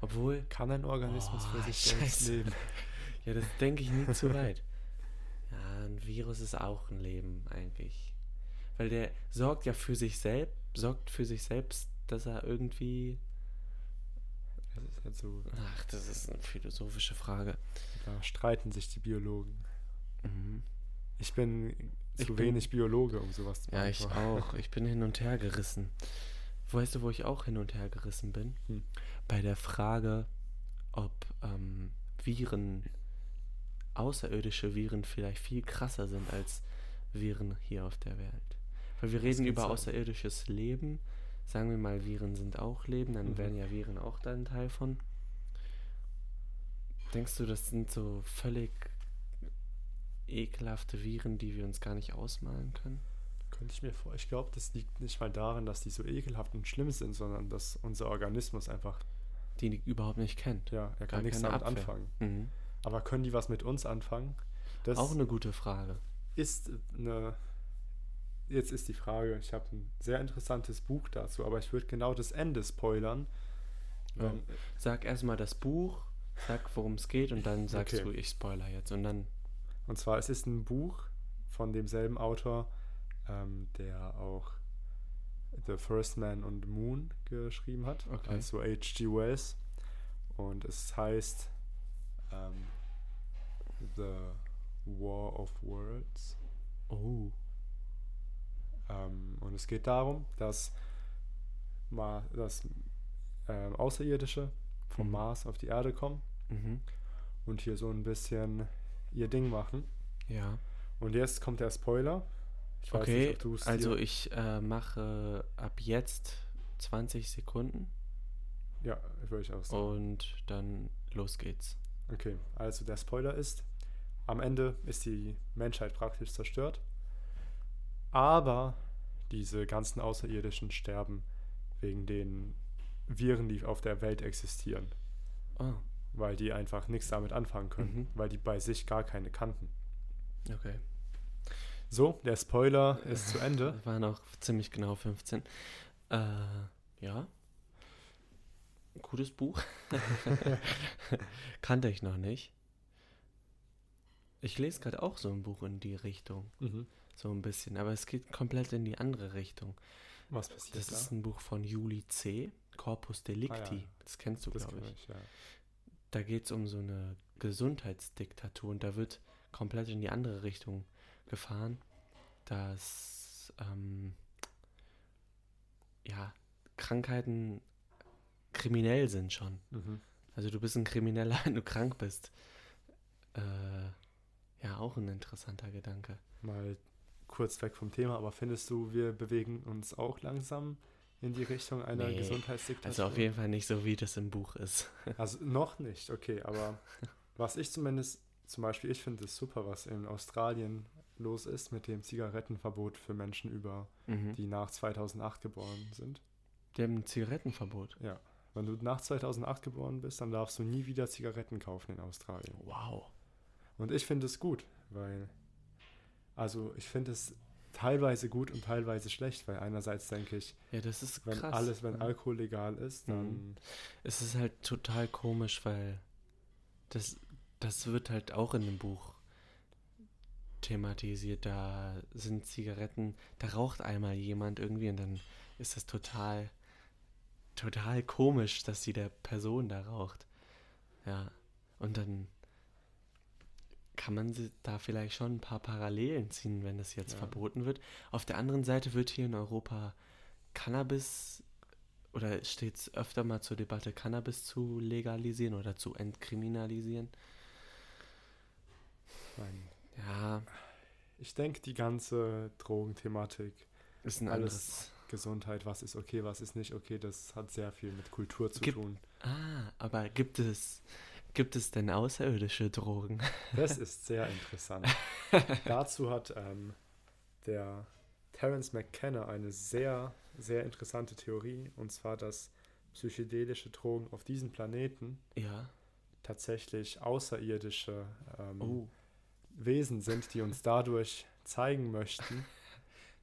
Obwohl, Kann ein Organismus Oh, für sich selbst Scheiße. leben? ja, das denke ich nie zu weit. Ja, ein Virus ist auch ein Leben eigentlich. Weil der sorgt ja für sich selbst, sorgt für sich selbst, dass er irgendwie. Das ist halt so, Ach, das ist eine philosophische Frage. da streiten sich die Biologen. Mhm. Ich bin Ich zu bin- wenig Biologe, um sowas zu Ja, ich auch. Ich bin hin und her gerissen. Weißt du, wo ich auch hin und her gerissen bin? Hm. Bei der Frage, ob ähm, Viren, außerirdische Viren vielleicht viel krasser sind als Viren hier auf der Welt. Weil wir Das reden über sein. außerirdisches Leben. Sagen wir mal, Viren sind auch Leben, dann Mhm. wären ja Viren auch da ein Teil von. Denkst du, das sind so völlig ekelhafte Viren, die wir uns gar nicht ausmalen können? Könnte ich mir vor. Ich glaube, das liegt nicht mal daran, dass die so ekelhaft und schlimm sind, sondern dass unser Organismus einfach, Die die überhaupt nicht kennt. ja, er kann nichts damit Abwehr. anfangen. Mhm. Aber können die was mit uns anfangen? Das Auch eine gute Frage. ist eine. Jetzt ist die Frage, ich habe ein sehr interessantes Buch dazu, aber ich würde genau das Ende spoilern. Ja. Wenn, Sag erstmal das Buch, sag worum es geht und dann sagst Okay. du, ich spoiler jetzt. Und dann, Und zwar, es ist ein Buch von demselben Autor, ähm, der auch The First Man on the Moon geschrieben hat, Okay. also H.G. Wells. Und es heißt ähm, The War of Worlds. oh, Ähm, und es geht darum, dass, Ma dass ähm, Außerirdische vom Mhm. Mars auf die Erde kommen mhm. und hier so ein bisschen ihr Ding machen. ja. Und jetzt kommt der Spoiler. Ich weiß Okay, nicht, also ich äh, mache ab jetzt 20 Sekunden. Ja, würde ich auch sagen. Und dann los geht's. Okay, also der Spoiler ist, am Ende ist die Menschheit praktisch zerstört, aber diese ganzen Außerirdischen sterben wegen den Viren, die auf der Welt existieren, Oh, weil die einfach nichts damit anfangen können, Mhm. weil die bei sich gar keine kannten. okay. So, der Spoiler ist zu Ende. Das waren auch ziemlich genau 15. Äh, ja. Gutes Buch. Kannte ich noch nicht. Ich lese gerade auch so ein Buch in die Richtung. Mhm. So ein bisschen. Aber es geht komplett in die andere Richtung. Was passiert Das da? ist ein Buch von Juli C. Corpus Delicti. Ah, ja. Das kennst du, glaube ich. ich, ja. Da geht es um so eine Gesundheitsdiktatur und da wird komplett in die andere Richtung gefahren, dass ähm, ja, Krankheiten kriminell sind schon. Mhm. Also du bist ein Krimineller, wenn du krank bist. Äh, ja, auch ein interessanter Gedanke. Mal kurz weg vom Thema, aber findest du, wir bewegen uns auch langsam in die Richtung einer Nee, Gesundheitsdiktatur? Also auf jeden Fall nicht so, wie das im Buch ist. Also noch nicht, okay, aber was ich zumindest, zum Beispiel, ich finde es super, was in Australien los ist mit dem Zigarettenverbot für Menschen über, Mhm. die nach 2008 geboren sind. Die haben ein Zigarettenverbot. Wenn du nach 2008 geboren bist, dann darfst du nie wieder Zigaretten kaufen in Australien. Wow. Und ich finde es gut, weil, also ich finde es teilweise gut und teilweise schlecht, weil einerseits denke ich, Ja, das ist wenn krass. alles, wenn Ja. Alkohol legal ist, dann Mhm. Es ist halt total komisch, weil das, das wird halt auch in dem Buch thematisiert. Da sind Zigaretten, da raucht einmal jemand irgendwie und dann ist das total, total komisch, dass sie der Person da raucht. Ja, und dann kann man da vielleicht schon ein paar Parallelen ziehen, wenn das jetzt Ja. verboten wird. Auf der anderen Seite wird hier in Europa Cannabis oder steht es öfter mal zur Debatte, Cannabis zu legalisieren oder zu entkriminalisieren? mein, Ja, ich denke, die ganze Drogenthematik, ist ein Alles- anderes. Gesundheit, was ist okay, was ist nicht okay, das hat sehr viel mit Kultur zu Gibt- tun. Ah, aber gibt es, gibt es denn außerirdische Drogen? Das ist sehr interessant. Dazu hat ähm, der Terence McKenna eine sehr, sehr interessante Theorie, und zwar, dass psychedelische Drogen auf diesem Planeten Ja. tatsächlich außerirdische ähm, Oh, Wesen sind, die uns dadurch zeigen möchten,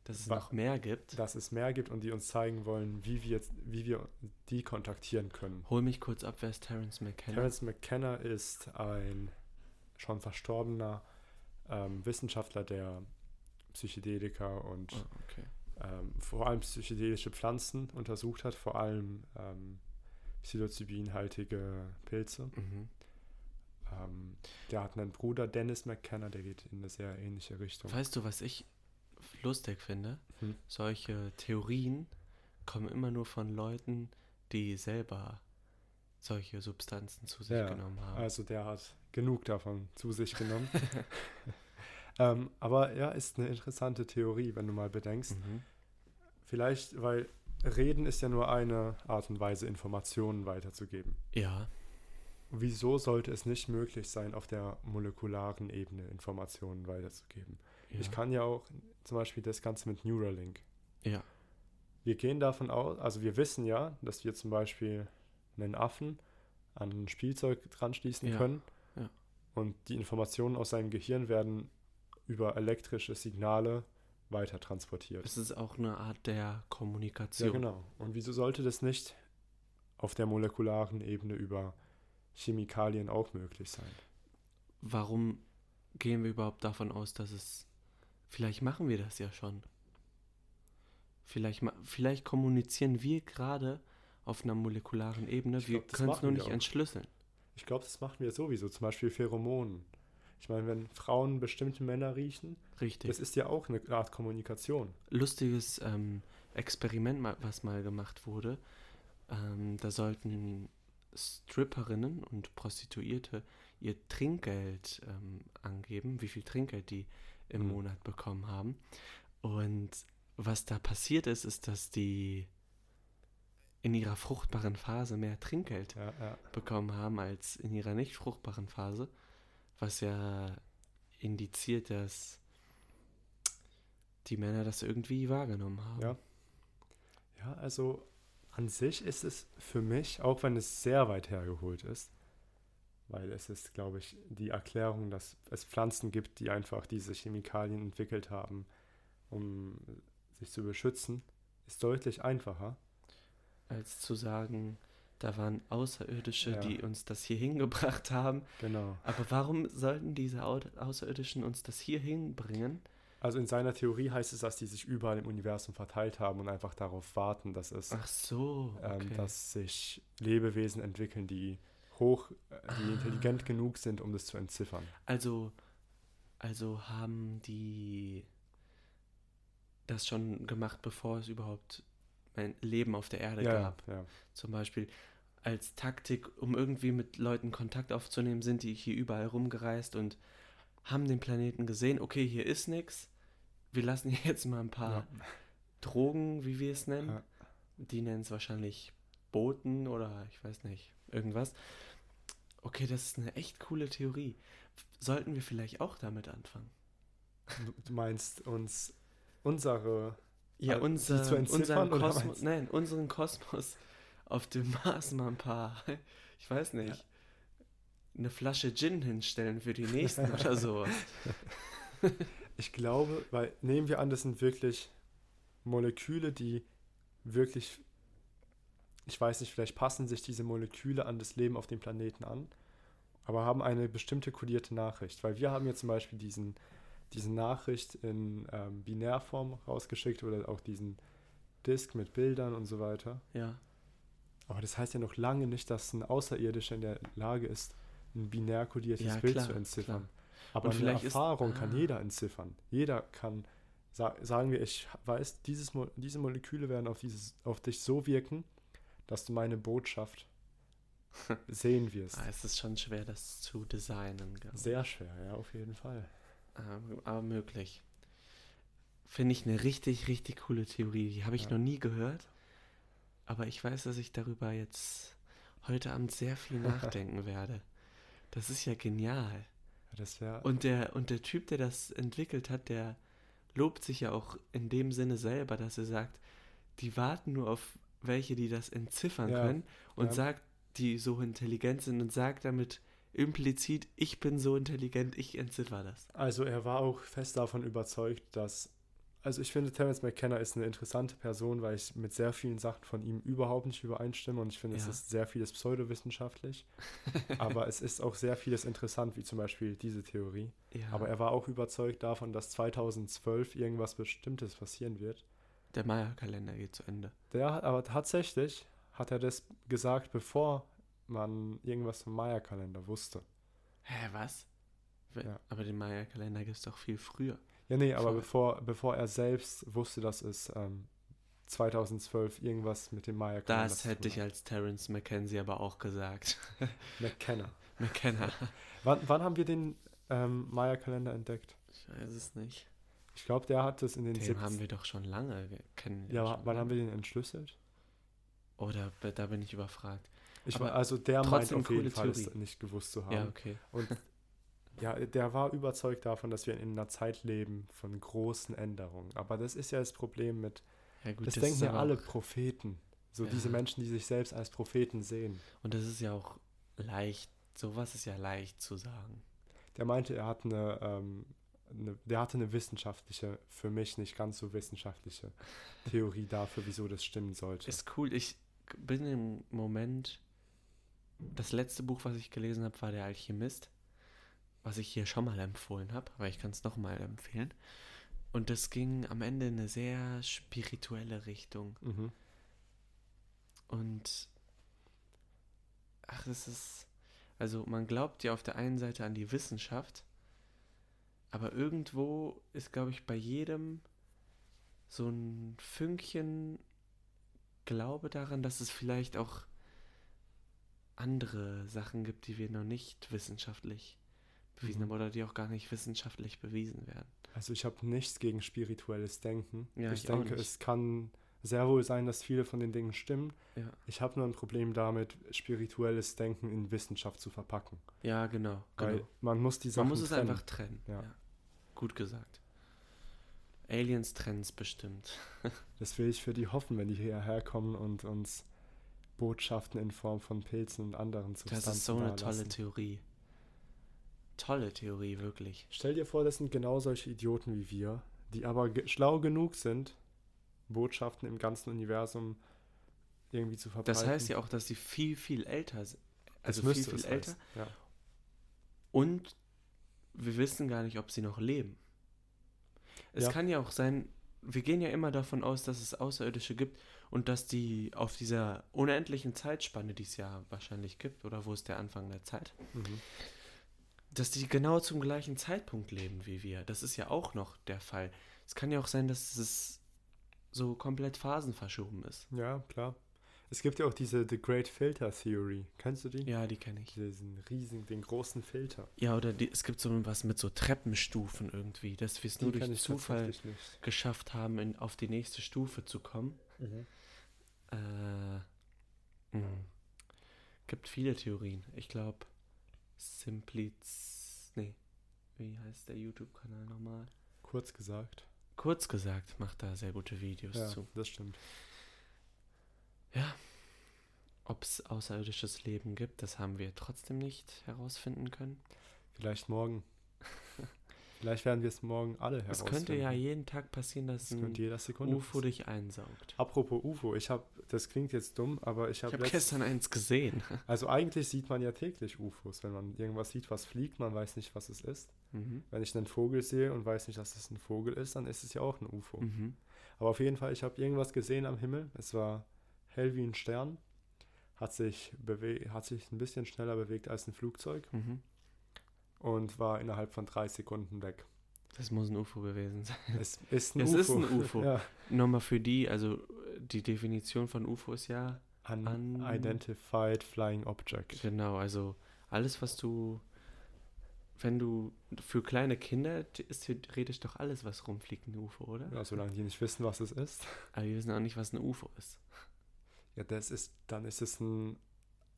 dass es noch mehr gibt. dass es mehr gibt und die uns zeigen wollen, wie wir, wie wir die kontaktieren können. Hol mich kurz ab, wer ist Terence McKenna? Terence McKenna ist ein schon verstorbener ähm, Wissenschaftler, der Psychedelika und Oh, okay. ähm, vor allem psychedelische Pflanzen untersucht hat, vor allem ähm, psilocybinhaltige Pilze. Mhm. Ähm, der hat einen Bruder, Dennis McKenna, der geht in eine sehr ähnliche Richtung. Weißt du, was ich lustig finde? Hm. Solche Theorien kommen immer nur von Leuten, die selber solche Substanzen zu sich Ja, genommen haben. Also der hat genug davon zu sich genommen. ähm, aber ja, ist eine interessante Theorie, wenn du mal bedenkst. mhm. Vielleicht, weil Reden ist ja nur eine Art und Weise, Informationen weiterzugeben. Ja, Wieso sollte es nicht möglich sein, auf der molekularen Ebene Informationen weiterzugeben? ja. Ich kann ja auch zum Beispiel das Ganze mit Neuralink. Ja. Wir gehen davon aus, also wir wissen ja, dass wir zum Beispiel einen Affen an ein Spielzeug dran schließen Ja, können. ja. Und die Informationen aus seinem Gehirn werden über elektrische Signale weiter transportiert. Es ist auch eine Art der Kommunikation. Ja, genau. Und wieso sollte das nicht auf der molekularen Ebene über Chemikalien auch möglich sein? Warum gehen wir überhaupt davon aus, dass es. Vielleicht machen wir das ja schon. Vielleicht, vielleicht kommunizieren wir gerade auf einer molekularen Ebene. Wir glaub, das können es nur wir nicht auch. entschlüsseln. Ich glaube, das machen wir sowieso, zum Beispiel Pheromonen. Ich meine, wenn Frauen bestimmte Männer riechen, Richtig. das ist ja auch eine Art Kommunikation. lustiges ähm, Experiment, was mal gemacht wurde. Ähm, da sollten Stripperinnen und Prostituierte ihr Trinkgeld ähm, angeben, wie viel Trinkgeld die im Mhm. Monat bekommen haben. Und was da passiert ist, ist, dass die in ihrer fruchtbaren Phase mehr Trinkgeld Ja, ja. bekommen haben als in ihrer nicht fruchtbaren Phase, was ja indiziert, dass die Männer das irgendwie wahrgenommen haben. Ja. Ja, also an sich ist es für mich, auch wenn es sehr weit hergeholt ist, weil es ist, glaube ich, die Erklärung, dass es Pflanzen gibt, die einfach diese Chemikalien entwickelt haben, um sich zu beschützen, ist deutlich einfacher. Als zu sagen, da waren Außerirdische, Ja. die uns das hier hingebracht haben. Genau. Aber warum sollten diese Au Außerirdischen uns das hier hinbringen? Also in seiner Theorie heißt es, dass die sich überall im Universum verteilt haben und einfach darauf warten, dass es, so, okay. ähm, dass sich Lebewesen entwickeln, die hoch, äh, die intelligent genug sind, um das zu entziffern. Also, also haben die das schon gemacht, bevor es überhaupt ein Leben auf der Erde Ja, gab. ja. Zum Beispiel als Taktik, um irgendwie mit Leuten Kontakt aufzunehmen, sind die hier überall rumgereist und haben den Planeten gesehen. Okay, hier ist nichts. Wir lassen hier jetzt mal ein paar Ja. Drogen, wie wir es nennen. Die nennen es wahrscheinlich Boten oder ich weiß nicht, irgendwas. Okay, das ist eine echt coole Theorie. Sollten wir vielleicht auch damit anfangen? Du, meinst uns unsere Ja, Also, unser, zu unseren Kosmos, nein, unseren Kosmos auf dem Mars mal ein paar, ich weiß nicht, eine Flasche Gin hinstellen für die nächsten oder sowas. Ich glaube, weil nehmen wir an, das sind wirklich Moleküle, die wirklich, ich weiß nicht, vielleicht passen sich diese Moleküle an das Leben auf dem Planeten an, aber haben eine bestimmte kodierte Nachricht. Weil wir haben ja zum Beispiel diesen, diese Nachricht in ähm, Binärform rausgeschickt oder auch diesen Disk mit Bildern und so weiter. Ja, Aber das heißt ja noch lange nicht, dass ein Außerirdischer in der Lage ist, ein binär kodiertes Ja, Bild klar, zu entziffern. klar. Aber Und eine vielleicht ist- Erfahrung kann ah. jeder entziffern. Jeder kann, sa sagen wir, ich weiß, dieses Mo diese Moleküle werden auf, dieses, auf dich so wirken, dass du meine Botschaft sehen wirst. ah, es ist schon schwer, das zu designen. Sehr schwer, ja, auf jeden Fall. Aber, aber möglich. Finde ich eine richtig, richtig coole Theorie. Die habe ich Ja. noch nie gehört. Aber ich weiß, dass ich darüber jetzt heute Abend sehr viel nachdenken werde. Das ist ja genial. Ja. Und der, und der Typ, der das entwickelt hat, der lobt sich ja auch in dem Sinne selber, dass er sagt, die warten nur auf welche, die das entziffern Ja, können und ja. sagt, die so intelligent sind und sagt damit implizit, ich bin so intelligent, ich entziffer das. Also er war auch fest davon überzeugt, dass. Also ich finde, Terence McKenna ist eine interessante Person, weil ich mit sehr vielen Sachen von ihm überhaupt nicht übereinstimme und ich finde, es Ja. ist sehr vieles pseudowissenschaftlich. aber es ist auch sehr vieles interessant, wie zum Beispiel diese Theorie. Ja, Aber er war auch überzeugt davon, dass 2012 irgendwas Bestimmtes passieren wird. Der Maya-Kalender geht zu Ende. Der aber tatsächlich hat er das gesagt, bevor man irgendwas vom Maya-Kalender wusste. Hä, was? Ja. Aber den Maya-Kalender gibt es doch viel früher. Ja, nee, aber bevor, bevor er selbst wusste, dass es ähm, 2012 irgendwas mit dem Maya-Kalender Das zu hätte ich als Terence McKenzie aber auch gesagt. McKenna. McKenna. Wann, wann haben wir den ähm, Maya-Kalender entdeckt? Ich weiß es nicht. Ich glaube, der hat es in den Den 70 haben wir doch schon lange ge- kennen. Ja, wa- wann haben wir den entschlüsselt? Oder be- da bin ich überfragt. Ich war, also der meint auf jeden Fall, es Theorie. nicht gewusst zu haben. Ja, okay. Und ja, der war überzeugt davon, dass wir in einer Zeit leben von großen Änderungen. Aber das ist ja das Problem mit, Ja, gut, das, ist denken ja alle Propheten. So Ja. diese Menschen, die sich selbst als Propheten sehen. und das ist ja auch leicht. Sowas ist ja leicht zu sagen. Der meinte, er hat eine, ähm, eine, der hatte eine wissenschaftliche, für mich nicht ganz so wissenschaftliche Theorie dafür, wieso das stimmen sollte. Ist cool. Ich bin im Moment. Das letzte Buch, was ich gelesen habe, war Der Alchemist. Was ich hier schon mal empfohlen habe, aber ich kann es nochmal empfehlen. Und das ging am Ende in eine sehr spirituelle Richtung. mhm. Und ach, das ist, also man glaubt ja auf der einen Seite an die Wissenschaft, aber irgendwo ist, glaube ich, bei jedem so ein Fünkchen Glaube daran, dass es vielleicht auch andere Sachen gibt, die wir noch nicht wissenschaftlich bewiesen Mhm. haben oder die auch gar nicht wissenschaftlich bewiesen werden. Also ich habe nichts gegen spirituelles Denken. Ja, ich ich denke, es kann, sehr wohl sein, dass viele von den Dingen stimmen. Ja. Ich habe nur ein Problem damit, spirituelles Denken in Wissenschaft zu verpacken. Ja, genau. Weil genau. man muss die Sachen Man muss es trennen. einfach trennen. Ja. Gut gesagt. Aliens trennen es bestimmt. Das will ich für die hoffen, wenn die hierher kommen und uns Botschaften in Form von Pilzen und anderen Substanzen Das ist so eine tolle. Theorie. Tolle Theorie, wirklich. Stell dir vor, das sind genau solche Idioten wie wir, die aber ge schlau genug sind, Botschaften im ganzen Universum irgendwie zu verbreiten. Das heißt ja auch, dass sie viel, viel älter sind. Also viel, viel älter. Ja. Und wir wissen gar nicht, ob sie noch leben. Es Ja. kann ja auch sein, wir gehen ja immer davon aus, dass es Außerirdische gibt und dass die auf dieser unendlichen Zeitspanne, die es ja wahrscheinlich gibt, oder wo ist der Anfang der Zeit, Mhm. dass die genau zum gleichen Zeitpunkt leben wie wir. Das ist ja auch noch der Fall. Es kann ja auch sein, dass es so komplett phasenverschoben ist. ja, klar. Es gibt ja auch diese The Great Filter Theory. Kennst du die? Ja, die kenne ich. Diesen riesigen, den großen Filter. Ja, oder die, es gibt so was mit so Treppenstufen irgendwie, dass wir es nur durch Zufall geschafft haben, in, auf die nächste Stufe zu kommen. Äh, mh. gibt viele Theorien. Ich glaube, Simpliz. Nee, wie heißt der YouTube-Kanal nochmal? Kurz gesagt. Kurz gesagt, macht da sehr gute Videos Ja, zu. das stimmt. Ja. Ob es außerirdisches Leben gibt, das haben wir trotzdem nicht herausfinden können. Vielleicht morgen. Vielleicht werden wir es morgen alle Es herausfinden. könnte ja jeden Tag passieren, dass Das ein UFO dich einsaugt. Apropos UFO, ich habe, das klingt jetzt dumm, aber ich Ich habe letzt- gestern eins gesehen. Also eigentlich sieht man ja täglich UFOs. Wenn man irgendwas sieht, was fliegt, man weiß nicht, was es ist. Mhm. Wenn ich einen Vogel sehe und weiß nicht, dass es ein Vogel ist, dann ist es ja auch ein UFO. Mhm. Aber auf jeden Fall, ich habe irgendwas gesehen am Himmel. Es war hell wie ein Stern. Hat sich, hat sich ein bisschen schneller bewegt als ein Flugzeug Mhm. und war innerhalb von drei Sekunden weg. Das muss ein UFO gewesen sein. Es ist ein Es UFO. ist ein UFO. ja. Nochmal für die, also die Definition von UFO ist ja, Unidentified Flying Object. genau, also alles, was du, wenn du, für kleine Kinder ist theoretisch doch alles, was rumfliegt, ein UFO, oder? Ja, solange die nicht wissen, was es ist. Aber wir wissen auch nicht, was ein UFO ist. Ja, das ist, dann ist es ein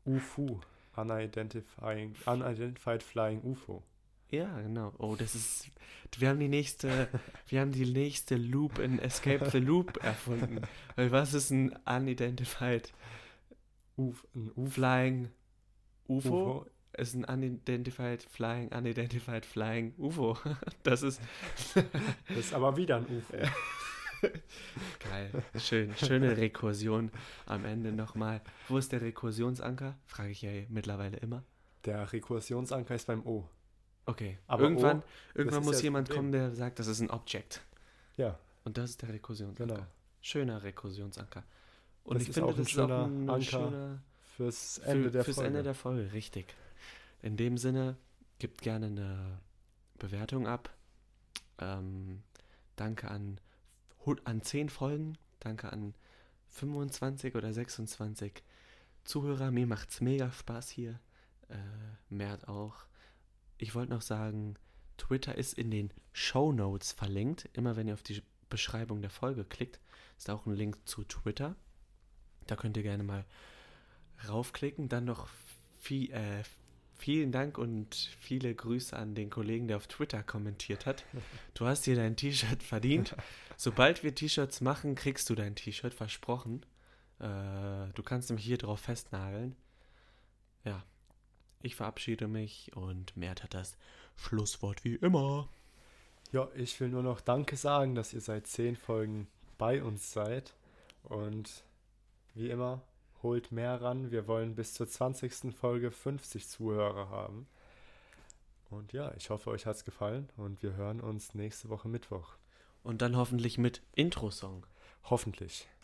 UFO. Unidentifying, Unidentified Flying UFO. Ja, genau. Oh, das ist, wir haben die nächste, wir haben die nächste Loop in Escape the Loop erfunden. Weil was ist ein Unidentified Uf, ein UFO. Flying UFO? UFO. Ist ein Unidentified Flying, Unidentified Flying UFO. Das ist Das ist aber wieder ein UFO. geil. Schön, schöne Rekursion am Ende nochmal. Wo ist der Rekursionsanker? Frage ich ja mittlerweile immer. Der Rekursionsanker ist beim O. Okay, Aber irgendwann, oh, irgendwann muss ja jemand kommen, der sagt, das ist ein Object. Ja, Und das ist der Rekursionsanker. genau. Schöner Rekursionsanker. Und Das ich ist finde, auch das ist auch ein Anker schöner Fürs für, Ende der fürs Folge. Ende der Folge, richtig. In dem Sinne, gebt gerne eine Bewertung ab. Ähm, danke an, an 10 Folgen. Danke an 25 oder 26 Zuhörer. Mir macht's mega Spaß hier. Äh, Mert auch. Ich wollte noch sagen, Twitter ist in den Show Notes verlinkt. Immer wenn ihr auf die Beschreibung der Folge klickt, ist auch ein Link zu Twitter. Da könnt ihr gerne mal raufklicken. Dann noch viel, äh, vielen Dank und viele Grüße an den Kollegen, der auf Twitter kommentiert hat. Du hast dir dein T-Shirt verdient. Sobald wir T-Shirts machen, kriegst du dein T-Shirt versprochen. Äh, du kannst nämlich hier drauf festnageln. Ja, ich verabschiede mich und Mert hat das Schlusswort wie immer. Ja, ich will nur noch Danke sagen, dass ihr seit zehn Folgen bei uns seid. Und wie immer, holt mehr ran. Wir wollen bis zur 20. Folge 50 Zuhörer haben. Und ja, ich hoffe, euch hat es gefallen und wir hören uns nächste Woche Mittwoch. Und dann hoffentlich mit Intro-Song. Hoffentlich.